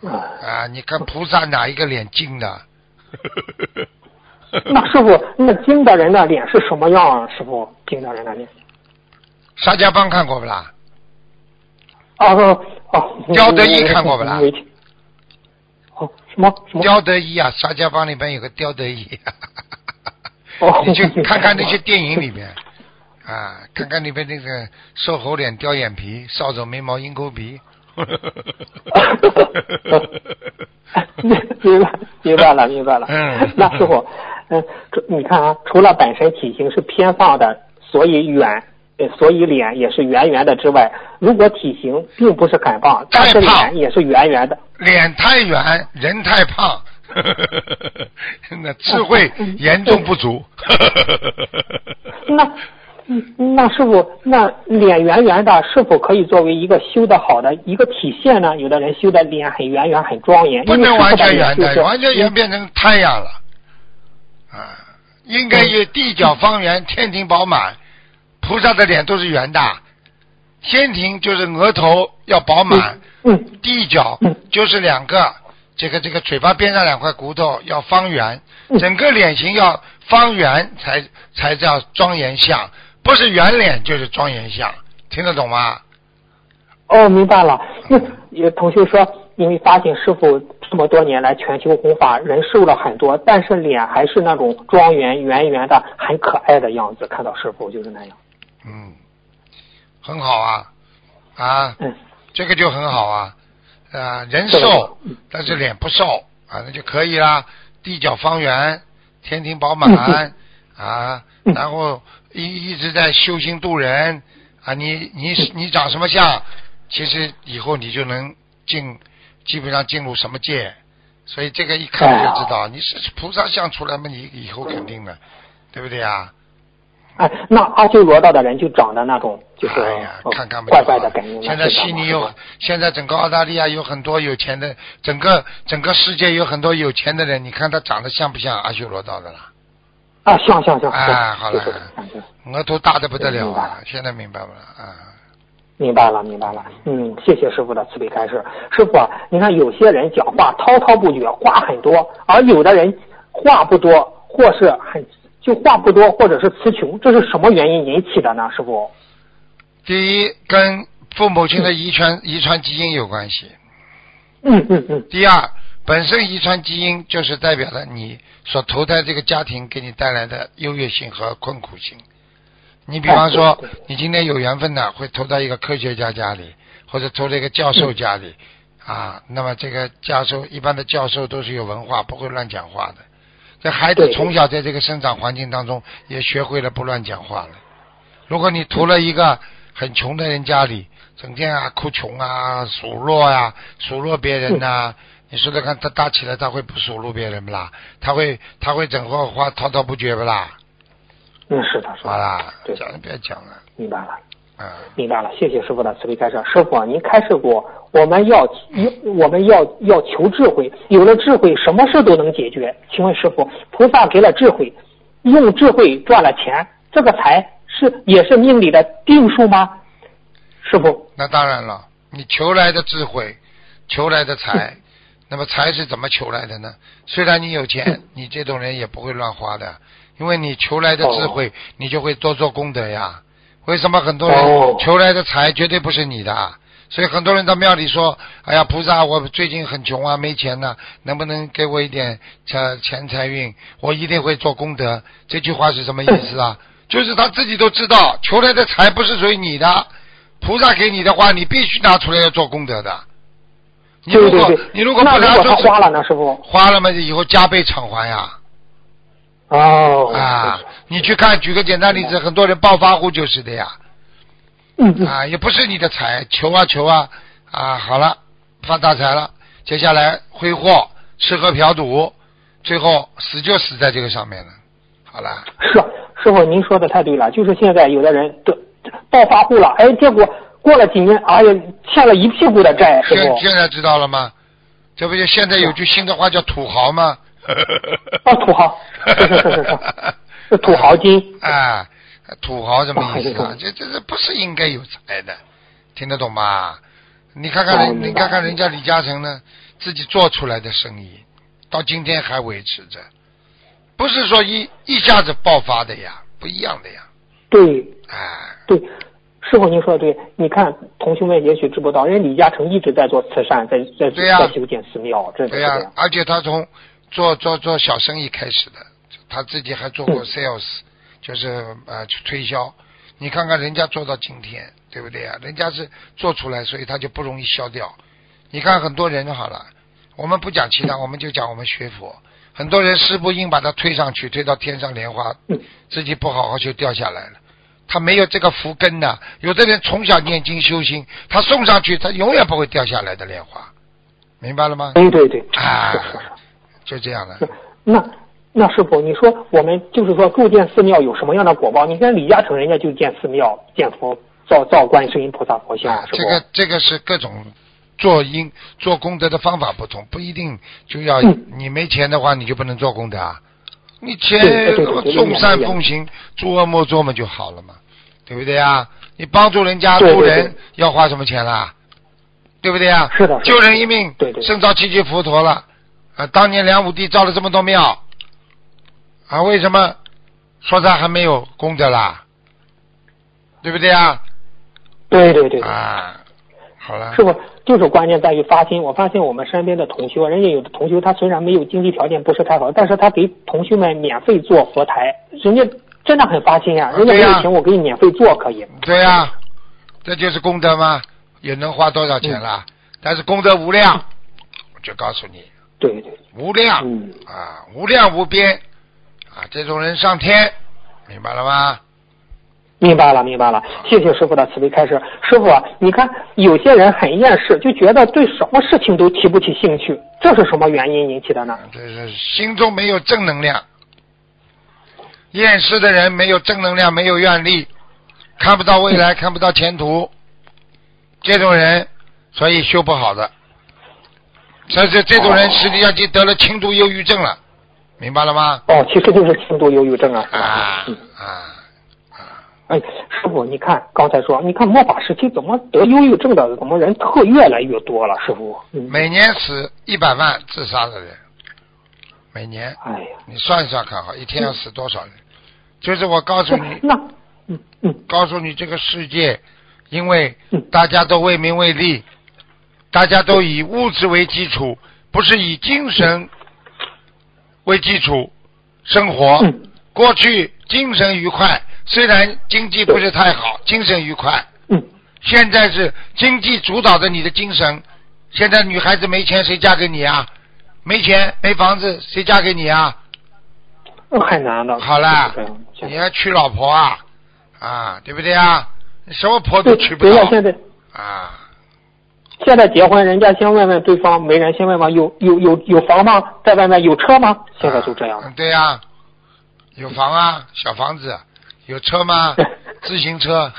的啊，啊！你看菩萨哪一个脸精的？那师傅，那精的人的脸是什么样啊？师傅，精的人的脸。沙家浜看过不啦？哦哦哦，刁德一看过不啦哦，什么什么？刁德一啊，沙家浜里边有个刁德一，哦你去看看那些电影里面啊，看看里边那个瘦猴脸、雕眼皮、扫帚眉毛、鹰钩鼻。明 明白明白了明白了。嗯那师傅，嗯，这你看啊，除了本身体型是偏胖的，所以圆，呃所以脸也是圆圆的之外，如果体型并不是很胖，但是脸也是圆圆的，脸太圆，人太胖，那智慧严重不足。那。嗯那师傅，那脸圆圆的，是否可以作为一个修的好的一个体现呢？有的人修的脸很圆圆、很庄严，不能完全圆的，完全圆变成太阳了。啊，应该有地角方圆，天庭饱满。菩萨的脸都是圆的，天庭就是额头要饱满，嗯地角嗯就是两个，这个这个嘴巴边上两块骨头要方圆，嗯整个脸型要方圆才才叫庄严相，不是圆脸就是庄严相，听得懂吗？哦，明白了。那有同学说，因为发现师傅这么多年来全球弘法，人瘦了很多，但是脸还是那种庄严圆圆的，很可爱的样子。看到师傅就是那样。嗯，很好啊，啊，嗯，这个就很好啊，啊，人瘦嗯，但是脸不瘦啊，那就可以啦。地角方圆，天庭饱满啊，嗯然后一一直在修心度人啊，你你 你长什么相，其实以后你就能进，基本上进入什么界，所以这个一看就知道，你是菩萨相出来嘛，你以后肯定的，对不对啊？哎，那阿修罗道的人就长得那种，就是、哎呀，呃看看怪怪的感觉。现在悉尼有，现在整个澳大利亚有很多有钱的，整个整个世界有很多有钱的人，你看他长得像不像阿修罗道的啦？啊，行行行，啊，好了就是，额头大的不得了啊！现在明白不了啊？明白了，明白了。嗯，谢谢师傅的慈悲开示。师傅啊，你看有些人讲话滔滔不绝，话很多，而有的人话不多，或是很就话不多，或者是词穷，这是什么原因引起的呢？师傅？第一，跟父母亲的遗传遗传基因有关系；嗯嗯嗯，第二，本身遗传基因就是代表了你所投胎这个家庭给你带来的优越性和困苦性。你比方说你今天有缘分的，会投到一个科学家家里，或者投到一个教授家里，啊，那么这个教授一般的教授都是有文化，不会乱讲话的。这孩子从小在这个生长环境当中也学会了不乱讲话了。如果你投了一个很穷的人家里，整天啊哭穷啊、数落啊、数落别人呐、你说说看，他大起来他会不数落别人不啦？他会他会整个话滔滔不绝不啦？嗯，是的，是的。好啦，对，讲了别讲了，明白了。啊，明白了，谢谢师傅的慈悲开示。师傅，您开示过，我们要我们要要求智慧，有了智慧，什么事都能解决。请问师傅，菩萨给了智慧，用智慧赚了钱，这个财是也是命里的定数吗？师傅，那当然了，你求来的智慧，求来的财，那么财是怎么求来的呢？虽然你有钱，你这种人也不会乱花的，因为你求来的智慧，你就会多做功德呀。为什么很多人哦求来的财绝对不是你的啊？所以很多人到庙里说：“哎呀，菩萨，我最近很穷啊，没钱呢、能不能给我一点钱钱财运？我一定会做功德。”这句话是什么意思啊？就是他自己都知道，求来的财不是属于你的，菩萨给你的话，你必须拿出来要做功德的。你如果你如果不那拿出花了呢，师傅？花了嘛，以后加倍偿还呀。哦，啊，你去看，举个简单例子，很多人暴发户就是的呀。嗯嗯，啊，也不是你的财，求啊求啊啊，好了，发大财了，接下来挥霍、吃喝嫖赌，最后死就死在这个上面了。好了，是啊师傅，您说的太对了，就是现在有的人得暴发户了，哎，结果过了几年，哎呀，欠了一屁股的债，师现傅。现在知道了吗？这不就现在有句新的话叫土豪吗？哦，土豪，是是是是是，土豪金。啊，土豪什么意思啊？这这这不是应该有财的，听得懂吗？你看看人，你看看人家李嘉诚呢，自己做出来的生意，到今天还维持着，不是说一一下子爆发的呀，不一样的呀，对哎，对，师傅您说的对。你看，同学们也许知不道，人李嘉诚一直在做慈善，在在对呀在修建寺庙，真的对呀、是这样。而且他从做做做小生意开始的，他自己还做过嗯 sales，、就是呃去推销。你看看人家做到今天，对不对呀、人家是做出来，所以他就不容易消掉。你看很多人好了，我们不讲其他，我们就讲我们学佛。很多人师傅硬把他推上去，推到天上莲花，嗯自己不好好就掉下来了。他没有这个福根的。有的人从小念经修心，他送上去，他永远不会掉下来的莲花，明白了吗？对对对，啊是是是。就这样的。是那那师傅，你说我们就是说构建寺庙有什么样的果报？你看李嘉诚人家就建寺庙、建佛、造造观世音菩萨佛像。这个这个是各种做因做功德的方法不同，不一定就要、嗯你没钱的话，你就不能做功德啊。你钱对对对对众善奉行，诸恶莫作嘛就好了嘛，对不对啊？你帮助人家助人要花什么钱啦？对不对啊？是的救人一命，对对胜造七级佛陀了。啊，当年梁武帝造了这么多庙，啊，为什么说他还没有功德啦？对不对啊？对对对对，啊，好了。是不就是关键在于发心。我发现我们身边的同修，人家有的同修他虽然没有经济条件不是太好，但是他给同学们免费做佛台，人家真的很发心呀、啊人家没有钱，我给你免费做可以。对呀、这就是功德吗？也能花多少钱啦？但是功德无量，我就告诉你，对对，无量、嗯啊，无量无边啊，这种人上天，明白了吗？明白了，明白了，谢谢师傅的慈悲开示。师傅啊，你看有些人很厌世，就觉得对什么事情都提不起兴趣，这是什么原因引起的呢？这是心中没有正能量，厌世的人没有正能量，没有愿力，看不到未来，看不到前途，这种人所以修不好的。所以这这种人实际上就得了轻度忧郁症了，明白了吗？哦，其实就是轻度忧郁症啊？啊嗯。啊！哎，师傅，你看刚才说，你看末法时期怎么得忧郁症的，怎么人特越来越多了？师傅，嗯，每年死一百万自杀的人，每年哎呀，你算一算看好，一天要死多少人？就是我告诉你，那，嗯嗯，告诉你这个世界，因为嗯大家都为名为利，大家都以物质为基础，不是以精神为基础生活。嗯过去精神愉快，虽然经济不是太好，精神愉快。嗯，现在是经济主导着你的精神。现在女孩子没钱，谁嫁给你啊？没钱没房子，谁嫁给你啊？嗯很难的。好啦是这样，你要娶老婆啊，啊，对不对啊？你什么婆都，娶不到现在啊！现在结婚，人家先问问对方，没人先问问有有有有房吗？在外面有车吗？现在就这样。嗯对呀、有房啊，小房子，有车吗？自行车。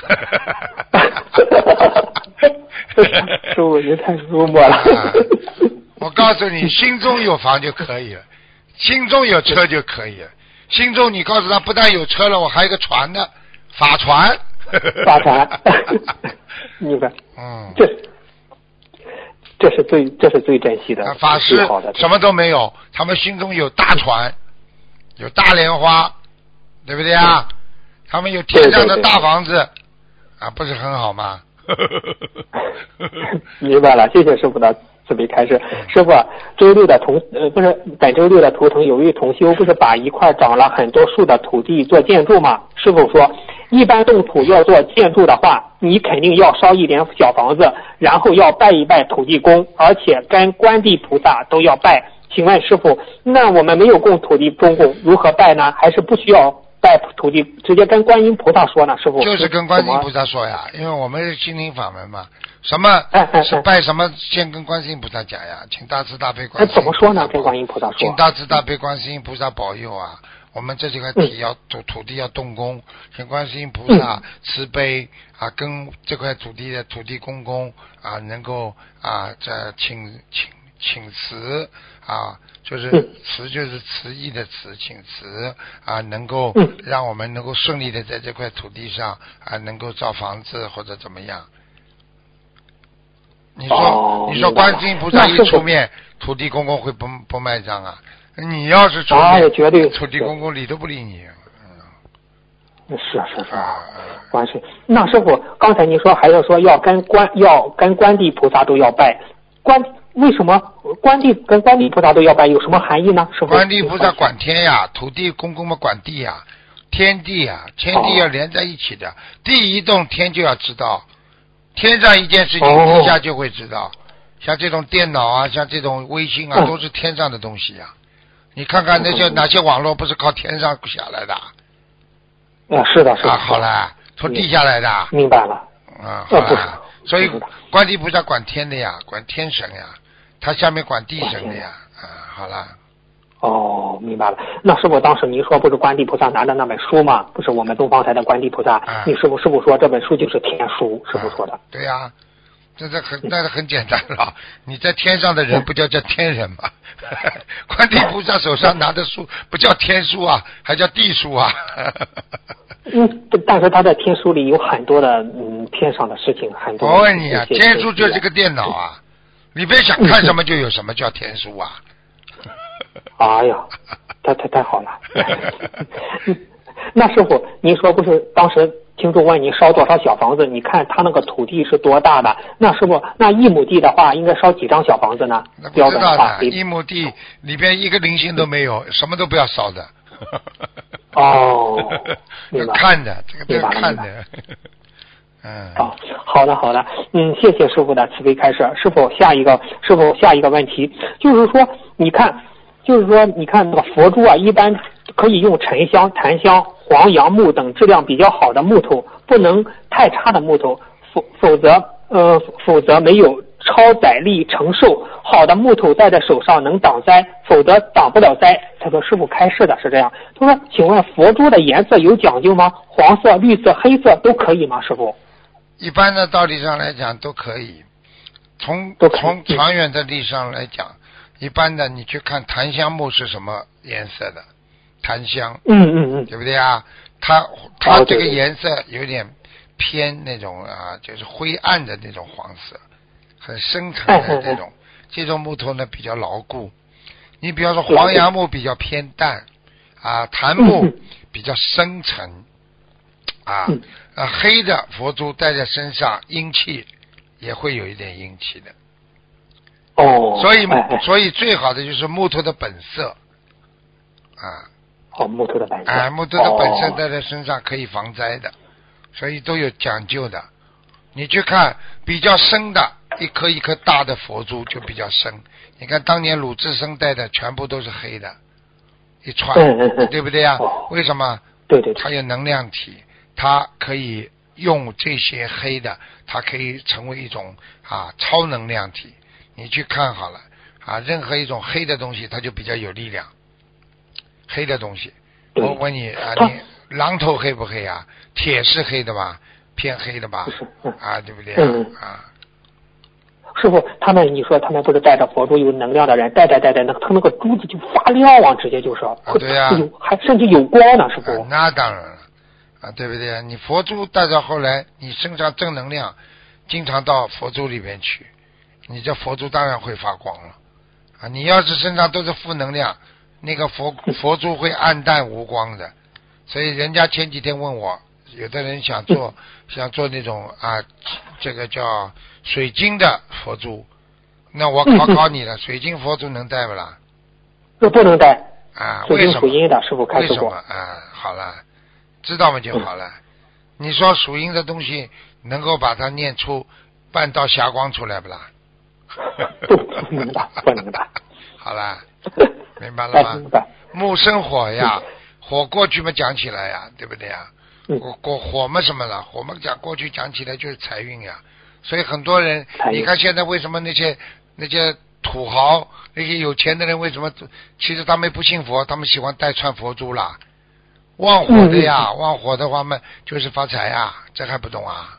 师傅，您太幽默了。啊我告诉你，心中有房就可以了，心中有车就可以了。心中你告诉他，不但有车了，我还有个船呢，法船。法船 明白？嗯，这这是最这是最珍惜的啊，法师。什么都没有，他们心中有大船，有大莲花，对不对啊？他们有天上的对对对大房子，啊，不是很好吗？明白了，谢谢师傅的慈悲开始。师傅，周六的同呃不是本周六的图腾有位同修不是把一块长了很多树的土地做建筑吗？师傅说，一般动土要做建筑的话，你肯定要烧一点小房子，然后要拜一拜土地公，而且跟观地菩萨都要拜。请问师傅，那我们没有供土地公公，如何拜呢？还是不需要拜土地，直接跟观音菩萨说呢？师傅就是跟观音菩萨说呀，因为我们是心灵法门嘛，什么是拜什么，先跟观世音菩萨讲呀，请大慈大悲观怎么说呢跟观音菩萨说请大慈大悲观世音菩萨保佑啊！我们这几块地要土土地要动工，请观世音菩萨慈悲啊，跟这块土地的土地公公啊，能够啊，这请请请辞啊，就是慈就是慈意的慈，请慈啊，能够嗯让我们能够顺利的在这块土地上啊，能够造房子或者怎么样。你说，哦你说观世音菩萨一出面，土地公公会不不卖账啊？你要是出啊面，绝对土地公公理都不理你。是是是啊，啊观世。那师傅，刚才您说还要说要跟关要跟关帝菩萨都要拜，关为什么观地跟观地菩萨都要拜？有什么含义呢？师傅？关帝菩萨管天呀，土地公公们管地呀，天地呀，天地要连在一起的，地一动天就要知道，天上一件事情哦地下就会知道。像这种电脑啊，像这种微信啊，嗯都是天上的东西呀。你看看那些哪些网络不是靠天上下来的？啊，是的，是的。啊，好了，从地下来的。啊，明白了。啊好了，所以不是的关帝菩萨管天的呀，管天神呀，他下面管地神的呀。啊，好了。哦，明白了。那师傅当时您说不是观地菩萨拿的那本书吗？不是我们东方台的观地菩萨，啊你师傅师傅说这本书就是天书，师傅说的。对呀、这这很那是很简单了。你在天上的人不叫叫天人吗？观地菩萨手上拿的书不叫天书啊，还叫地书啊。嗯，但是他在天书里有很多的嗯天上的事情，很多。我问你啊，天书就是个电脑啊，你别想看什么就有什么叫天书啊。哎呀，太太太好了。那师傅，您说不是当时听众问你烧多少小房子？你看他那个土地是多大的？那师傅，那一亩地的话，应该烧几张小房子呢那？不标知道准的话，的，一亩地里边一个零星都没有，什么都不要烧的。哦明白 看的，这个都要看的。嗯。好，好的好的，嗯，谢谢师傅的慈悲开示。师傅，下一个师傅下一个问题就是说，你看，就是说，你看那个佛珠啊，一般可以用沉香、檀香、黄杨木等质量比较好的木头，不能太差的木头，否否则呃否则没有超载力承受。好的木头戴在手上能挡灾，否则挡不了灾。他说师傅开示的是这样。他说，请问佛珠的颜色有讲究吗？黄色、绿色、黑色都可以吗？师傅？一般的道理上来讲都可以，从以从嗯长远的历史上来讲，一般的你去看檀香木是什么颜色的，檀香嗯嗯嗯，对不对啊？它它这个颜色有点偏那种啊，就是灰暗的那种黄色，很深沉的这种，这种木头呢比较牢固。你比方说黄杨木比较偏淡，啊，檀木比较深沉，啊黑的佛珠戴在身上，阴气也会有一点阴气的，哦，所以哎哎，所以最好的就是木头的本色，啊，哦，木头的本色，哎，木头的本身哦戴在身上可以防灾的，所以都有讲究的。你去看比较深的，一颗一颗大的佛珠就比较深。你看当年鲁智深戴的全部都是黑的，一串，嗯嗯嗯。对不对呀、哦。为什么？对对对，它有能量体，它可以用这些黑的，它可以成为一种啊超能量体。你去看好了啊，任何一种黑的东西，它就比较有力量。黑的东西，我问你啊，你榔头黑不黑啊？铁是黑的吧？偏黑的吧不是？嗯 啊，对不对啊？师傅，他们你说他们不是带着佛珠有能量的人，带带带带，那他那个珠子就发亮啊，直接就是，对呀有还甚至有光呢，师啊傅。那当然了，啊，对不对？你佛珠带到后来，你身上正能量经常到佛珠里面去，你这佛珠当然会发光了。啊，你要是身上都是负能量，那个佛 佛珠会暗淡无光的。所以人家前几天问我，有的人想做 想做那种啊，这个叫水晶的佛珠，那我考考你了，水晶佛珠能戴不啦？这不能戴，啊，为什么？属阴的，师傅开为什么。啊？好了，知道嘛就好了。你说属阴的东西能够把它念出半道霞光出来不啦？不不能的，不能的。好啦，明白了哎，吗明？白。木生火呀，火过去嘛讲起来呀，对不对呀？嗯火火火嘛什么了？火嘛讲过去讲起来就是财运呀。所以很多人，你看现在为什么那些那些土豪那些有钱的人为什么？其实他们不信佛，他们喜欢戴串佛珠啦，旺火的呀，旺火的话嘛就是发财呀，这还不懂啊？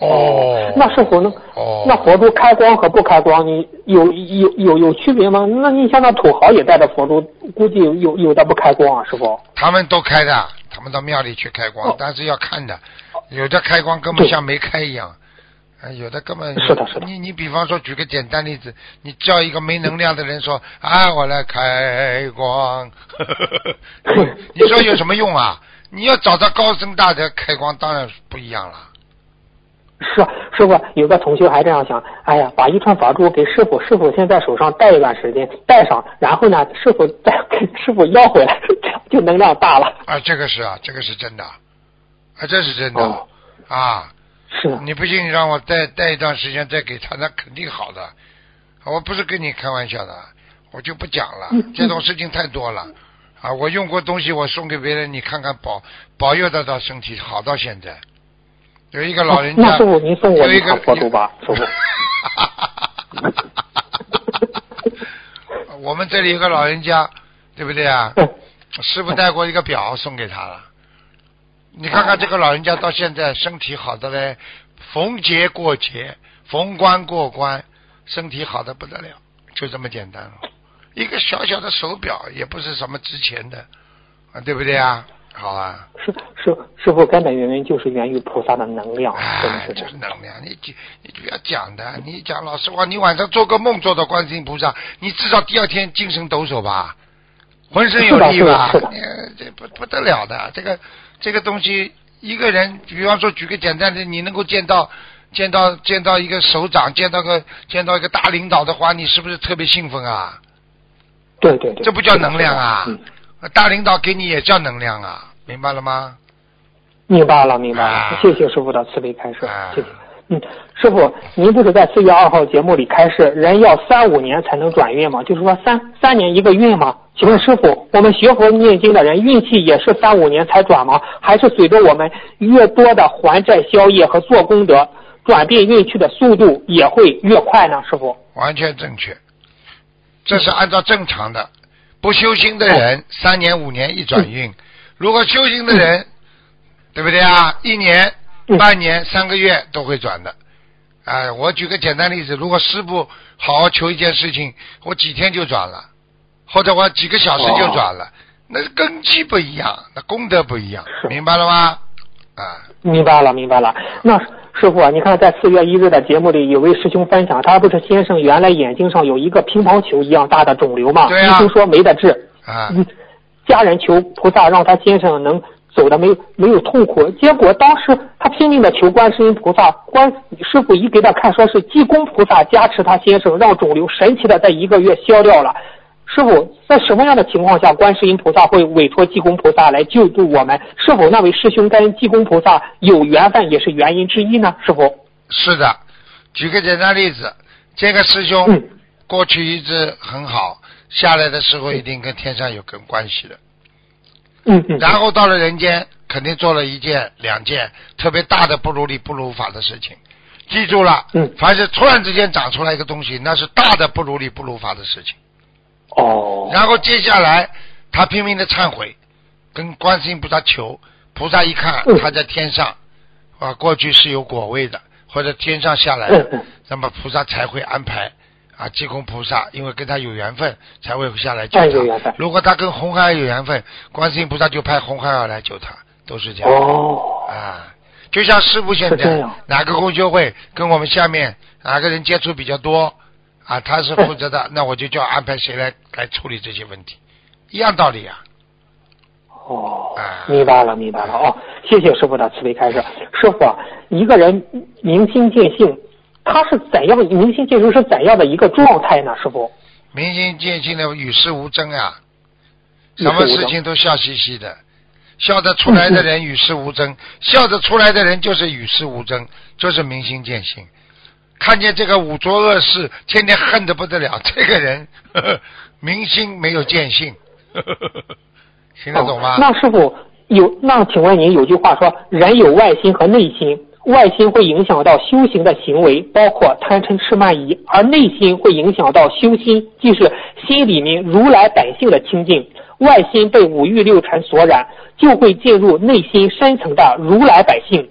哦，那是火呢？哦，那佛珠开光和不开光，你有有有有区别吗？那你像那土豪也带着佛珠，估计有有有的不开光啊，师傅。他们都开的，他们到庙里去开光，哦但是要看的，有的开光根本像没开一样，啊，有的根本是的是的你你比方说举个简单例子，你叫一个没能量的人说啊，我来开光，你说有什么用啊？你要找到高僧大德开光，当然不一样了。是啊，师傅有个同学还这样想，哎呀，把一串法珠给师傅，师傅先在手上戴一段时间，戴上，然后呢，师傅再给 师傅要回来，这样就能量大了。啊，这个是啊，这个是真的，啊，这是真的、哦啊。是的，你不信，让我带带一段时间再给他，那肯定好的。我不是跟你开玩笑的，我就不讲了。嗯这种事情太多了啊！我用过东西，我送给别人，你看看保保佑得到身体好到现在。有一个老人家，那师傅您送我有一个佛珠吧，师傅。我们这里有个老人家，对不对啊？嗯师傅带过一个表送给他了。你看看这个老人家到现在身体好的嘞，逢节过节，逢关过关，身体好的不得了，就这么简单了。一个小小的手表也不是什么值钱的，啊，对不对啊？好啊，师师师傅根本原因就是源于菩萨的能量，真的哎，是这样。这是能量，你就你不要讲的，你讲老实话，你晚上做个梦做到观世音菩萨，你至少第二天精神抖擞吧，浑身有力吧，这不不得了的，这个这个东西，一个人，比方说举个简单的，你能够见到见到见到一个首长，见到个见到一个大领导的话，你是不是特别兴奋啊？对对对，这不叫能量啊？嗯，大领导给你也叫能量啊，明白了吗？明白了，明白了。啊，谢谢师傅的慈悲开示啊，谢谢。嗯，师傅，您不是在四月二号节目里开示，人要三五年才能转运吗？就是说三三年一个运吗？请问师傅，我们学佛念经的人运气也是三五年才转吗？还是随着我们越多的还债消业和做功德，转变运气的速度也会越快呢？师傅？完全正确，这是按照正常的。不修心的人，三年五年一转运；如果修心的人，对不对啊？一年、嗯半年、三个月都会转的。哎，我举个简单例子，如果师傅好好求一件事情，我几天就转了，或者我几个小时就转了，那根基不一样，那功德不一样，明白了吗？啊，明白了，明白了。那师傅啊，你看在四月一日的节目里，有位师兄分享，他不是先生原来眼睛上有一个乒乓球一样大的肿瘤嘛？对啊医生说没得治。啊，嗯，家人求菩萨让他先生能走的没没有痛苦，结果当时他拼命的求观世音菩萨，观师傅一给他看，说是济公菩萨加持他先生，让肿瘤神奇的在一个月消掉了。师傅，在什么样的情况下，观世音菩萨会委托济公菩萨来救助我们？是否那位师兄跟济公菩萨有缘分，也是原因之一呢？师傅，是的。举个简单例子，这个师兄嗯过去一直很好，下来的时候一定跟天上有根关系的。嗯嗯，然后到了人间，肯定做了一件、两件特别大的不如理不如法的事情。记住了，嗯。凡是突然之间长出来一个东西，那是大的不如理不如法的事情。哦，然后接下来他拼命的忏悔，跟观世音菩萨求，菩萨一看嗯。他在天上，啊，过去是有果位的，或者天上下来的，那么菩萨才会安排啊，济公菩萨因为跟他有缘分，才会下来救他。如果他跟红孩儿有缘分，观世音菩萨就派红孩儿来救他，都是这样。哦，啊，就像师傅现在哪个公修会跟我们下面哪个人接触比较多啊，他是负责的，那我就叫安排谁来来处理这些问题，一样道理啊。哦啊，明白了，明白了。哦，谢谢师傅的慈悲开示。师傅啊，一个人明心见性，他是怎样明心见性是怎样的一个状态呢？师傅？明心见性的与世无争啊，什么事情都笑嘻嘻的，笑得出来的人与世无争，笑得出来的人就是与世无争，就是明心见性。看见这个五浊恶事，天天恨得不得了，这个人呵呵明心没有见性，呵呵呵呵听得懂吗？哦那师傅有那请问您有句话说，人有外心和内心，外心会影响到修行的行为，包括贪嗔痴慢疑，而内心会影响到修心，即是心里面如来本性的清净。外心被五欲六尘所染，就会进入内心深层的如来百姓，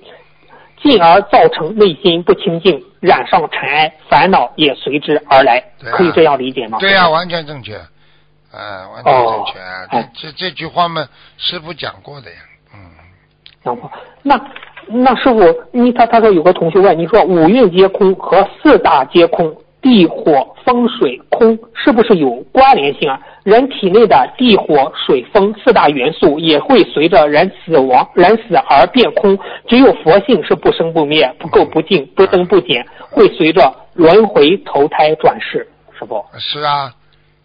进而造成内心不清净，染上尘埃，烦恼也随之而来。啊可以这样理解吗？对呀、完全正确，啊，完全正确。这这这句话嘛，师傅讲过的呀，嗯，讲过。那那师傅，你他他说有个同学问你说五蕴皆空和四大皆空，地火风水空是不是有关联性啊？人体内的地火水风四大元素也会随着人死亡人死而变空，只有佛性是不生不灭、不垢不净、不增不减，会随着轮回投胎转世，师傅。是啊，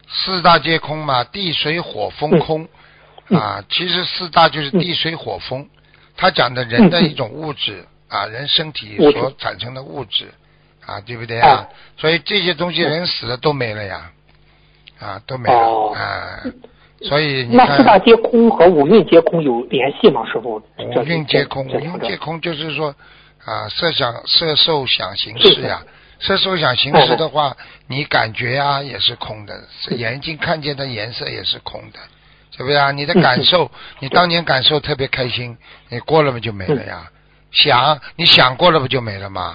四大皆空嘛，地水火风空、嗯啊，其实四大就是地水火风，他讲的人的一种物质啊，人身体所产生的物质啊，对不对啊？啊所以这些东西人死了都没了呀，啊，都没了、哦啊，所以你那四大。皆空和五蕴皆空有联系吗？师傅？五蕴皆空，五蕴皆空就是说啊，色想色受想行识呀，色受想行识的话，你感觉啊也是空的，眼睛看见的颜色也是空的，对不对啊？你的感受，你当年感受特别开心，你过了不就没了呀。想你想过了不就没了吗？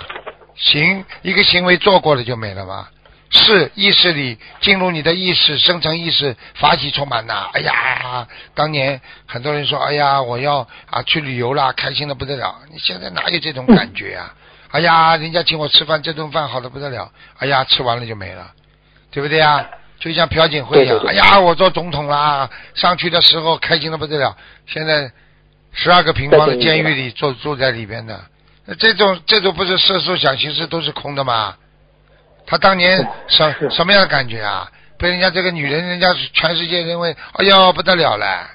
行一个行为做过了就没了吗？是意识里进入你的意识，生成意识，法喜充满呐！哎呀，当年很多人说，哎呀，我要啊去旅游啦，开心的不得了。你现在哪有这种感觉啊？哎呀，人家请我吃饭，这顿饭好的不得了。哎呀，吃完了就没了，对不对呀？就像朴槿惠一样，对对对哎呀，我做总统啦，上去的时候开心的不得了。现在十二个平方的监狱里坐坐在里边的，那这种这种不是色受想行识都是空的吗？他当年什什么样的感觉啊？被人家这个女人，人家全世界认为，哎呦不得了了。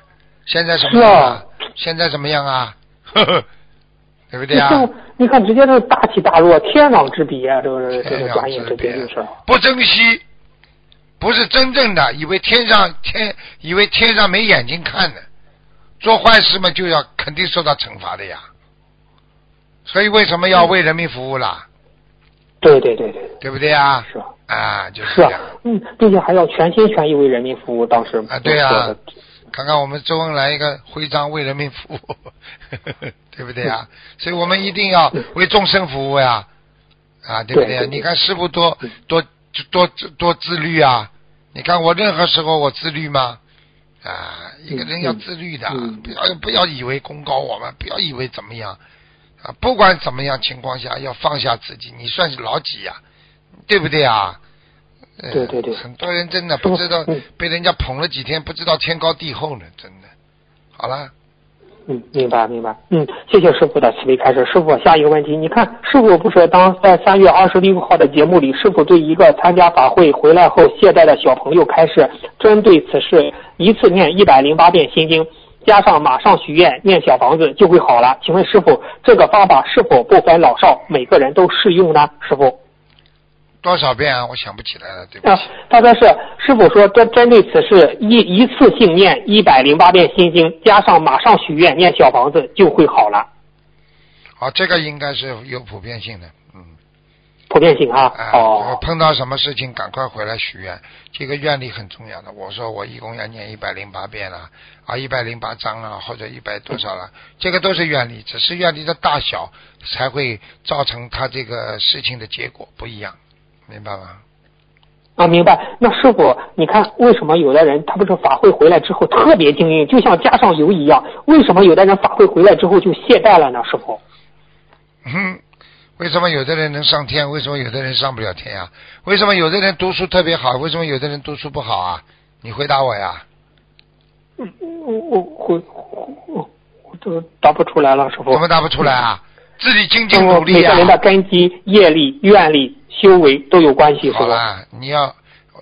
现在什么样是啊啊？现在怎么样啊？呵呵，对不对啊？你看，直接是大起大落，天壤之别啊！这个这个转眼之别之间就是。不珍惜，不是真正的，以为天上天，以为天上没眼睛看的，做坏事嘛就要肯定受到惩罚的呀。所以为什么要为人民服务啦？对对对对，对不对啊？是啊啊，就是是啊这样。，嗯，并且还要全心全意为人民服务。当时啊对啊看看我们周恩来一个徽章为人民服务，对不对啊？所以我们一定要为众生服务呀，啊，对不对啊？对对对你看师傅多多多多自律啊！你看我任何时候我自律吗？啊，一个人要自律的，嗯不要不要以为功高我们，不要以为怎么样啊！不管怎么样情况下，要放下自己，你算是老几呀、对不对啊？呃对对对很多人真的不知道嗯被人家捧了几天，不知道天高地厚呢，真的。好了，嗯，明白明白。嗯，谢谢师傅的慈悲开示。师傅，下一个问题，你看师傅不是当在三月二十六号的节目里，师傅对一个参加法会回来后懈怠的小朋友开示，针对此事一次念一百零八遍心经，加上马上许愿念小房子就会好了。请问师傅，这个方法是否不分老少，每个人都适用呢？师傅？多少遍啊？我想不起来了，对不啊起。，他说是师傅说，针针对此事一一次性念一百零八遍心经，加上马上许愿念小房子就会好了，好，这个应该是有普遍性的，嗯。普遍性啊。啊，哦，碰到什么事情赶快回来许愿，这个愿力很重要的。我说我一共要念一百零八遍了，啊，一百零八章啊，或者一百多少了，这个都是愿力，只是愿力的大小才会造成他这个事情的结果不一样，明白吗？啊，明白。那师傅，你看为什么有的人他不是法会回来之后特别精英，就像加上油一样？为什么有的人法会回来之后就懈怠了呢？师傅？嗯，为什么有的人能上天？为什么有的人上不了天呀、为什么有的人读书特别好？为什么有的人读书不好啊？你回答我呀！嗯，我我我我我都答不出来了，师傅。怎么答不出来啊？自己精进我努力啊、每个人的根基、业力、愿力、修为都有关系。好了，你要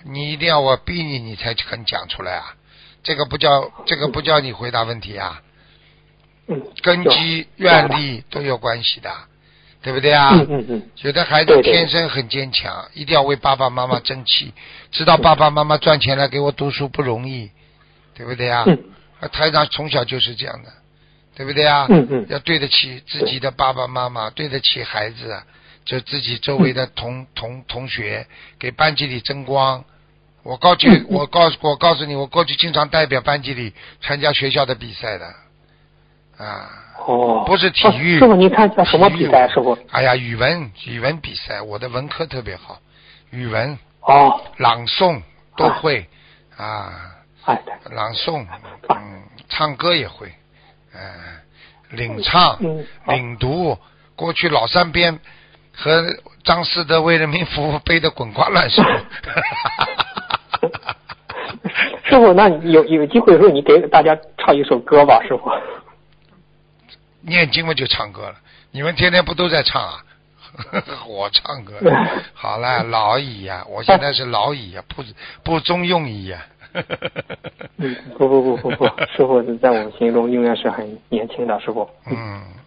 你一定要我逼你，你才肯讲出来啊！这个不叫这个不叫你回答问题啊！嗯，根基、愿力都有关系的，对不对啊？嗯嗯嗯，有的孩子天生很坚强，一定要为爸爸妈妈争气，知道爸爸妈妈赚钱来给我读书不容易，对不对啊？嗯啊台长从小就是这样的，对不对啊？嗯嗯要对得起自己的爸爸妈妈，对得起孩子，就自己周围的同同同学，给班级里争光。我告去，我告我告诉你，我过去经常代表班级里参加学校的比赛的，啊，哦，不是体育。哦师傅，您参加什么比赛？师傅？哎呀，语文语文比赛，我的文科特别好，语文、哦，朗诵都会。啊，哎，朗诵，嗯，唱歌也会，嗯、领唱、嗯领读，过去老三边和张思德为人民服务背得滚瓜烂熟。师傅，那有有机会的时候，你给大家唱一首歌吧，师傅。念经嘛就唱歌了，你们天天不都在唱啊？我唱歌，好了，老矣呀、我现在是老矣呀、不不中用矣呀、嗯，不不不不不，师傅在我们心中永远是很年轻的，师傅。嗯，哎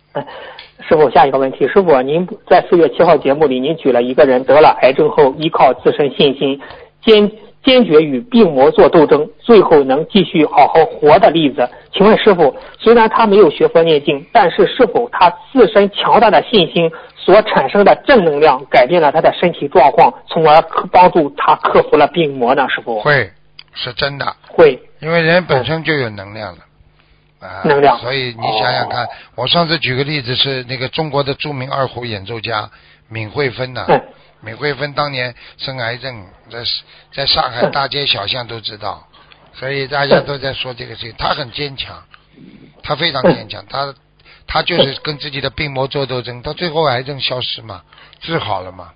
师傅，下一个问题，师傅，您在四月七号节目里，您举了一个人得了癌症后，依靠自身信心，坚坚决与病魔做斗争，最后能继续好好活的例子。请问师傅，虽然他没有学佛念经，但是是否他自身强大的信心所产生的正能量改变了他的身体状况，从而克帮助他克服了病魔呢？师傅会是真的，会，因为人本身就有能量的。啊，能量。所以你想想看，我上次举个例子是那个中国的著名二胡演奏家闵惠芬呐、嗯。闵惠芬当年生癌症，在在上海大街小巷都知道，所以大家都在说这个事情。她很坚强，他非常坚强，他他就是跟自己的病魔做斗争，到最后癌症消失嘛，治好了嘛。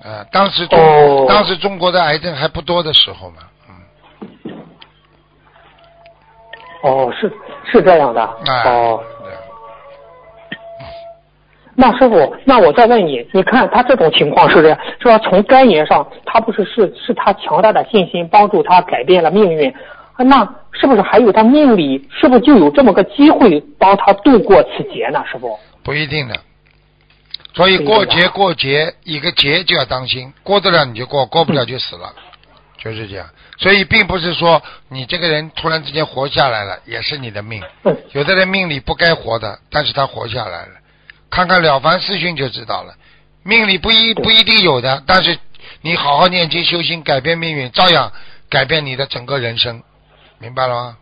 呃，当时中、哦。当时中国的癌症还不多的时候嘛，哦，是是这样的，哎，哦。那师傅，那我再问你，你看他这种情况是这样，是吧？从肝炎上，他不是是是他强大的信心帮助他改变了命运，啊那是不是还有他命里是不是就有这么个机会帮他度过此劫呢？师傅？不一定的。所以过节过节，一个节就要当心，过得了你就过，过不了就死了，就是这样。所以并不是说你这个人突然之间活下来了，也是你的命。嗯，有的人命里不该活的，但是他活下来了。看看《了凡四训》就知道了，命里不一不一定有的，但是你好好念经修心，改变命运，照样改变你的整个人生，明白了吗？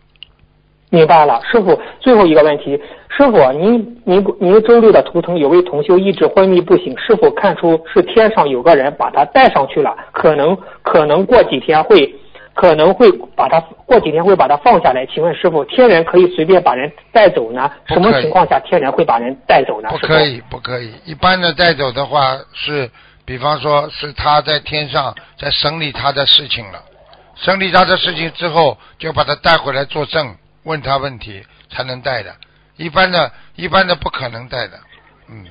明白了，师傅。最后一个问题，师傅，您您您周六的图腾有位同修一直昏迷不醒，师傅看出是天上有个人把他带上去了，可能可能过几天会可能会把他过几天会把他放下来。请问师傅，天人可以随便把人带走呢？什么情况下天人会把人带走呢？不可以，不可以。一般的带走的话是，比方说是他在天上在审理他的事情了，审理他的事情之后，就把他带回来作证，问他问题才能带的。一般的，一般的不可能带的。嗯，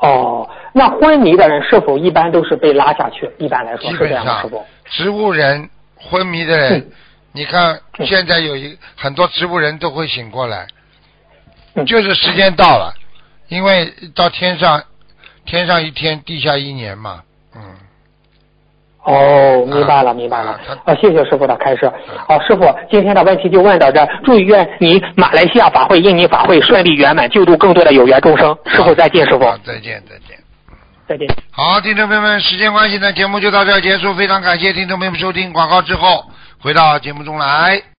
哦，那昏迷的人是否一般都是被拉下去？一般来说基本是这样的，师上傅。植物人、昏迷的人，嗯你看嗯现在有一很多植物人都会醒过来，嗯就是时间到了，因为到天上，天上一天，地下一年嘛，嗯。哦，明白了，啊明白了啊。啊，谢谢师傅的开示。好，师傅，今天的问题就问到这儿。祝愿你马来西亚法会、印尼法会顺利圆满，救度更多的有缘众生。师傅再见，师傅，再见，再见。再见。好，听众朋友们，时间关系呢，节目就到这儿结束。非常感谢听众朋友们收听广告之后回到节目中来。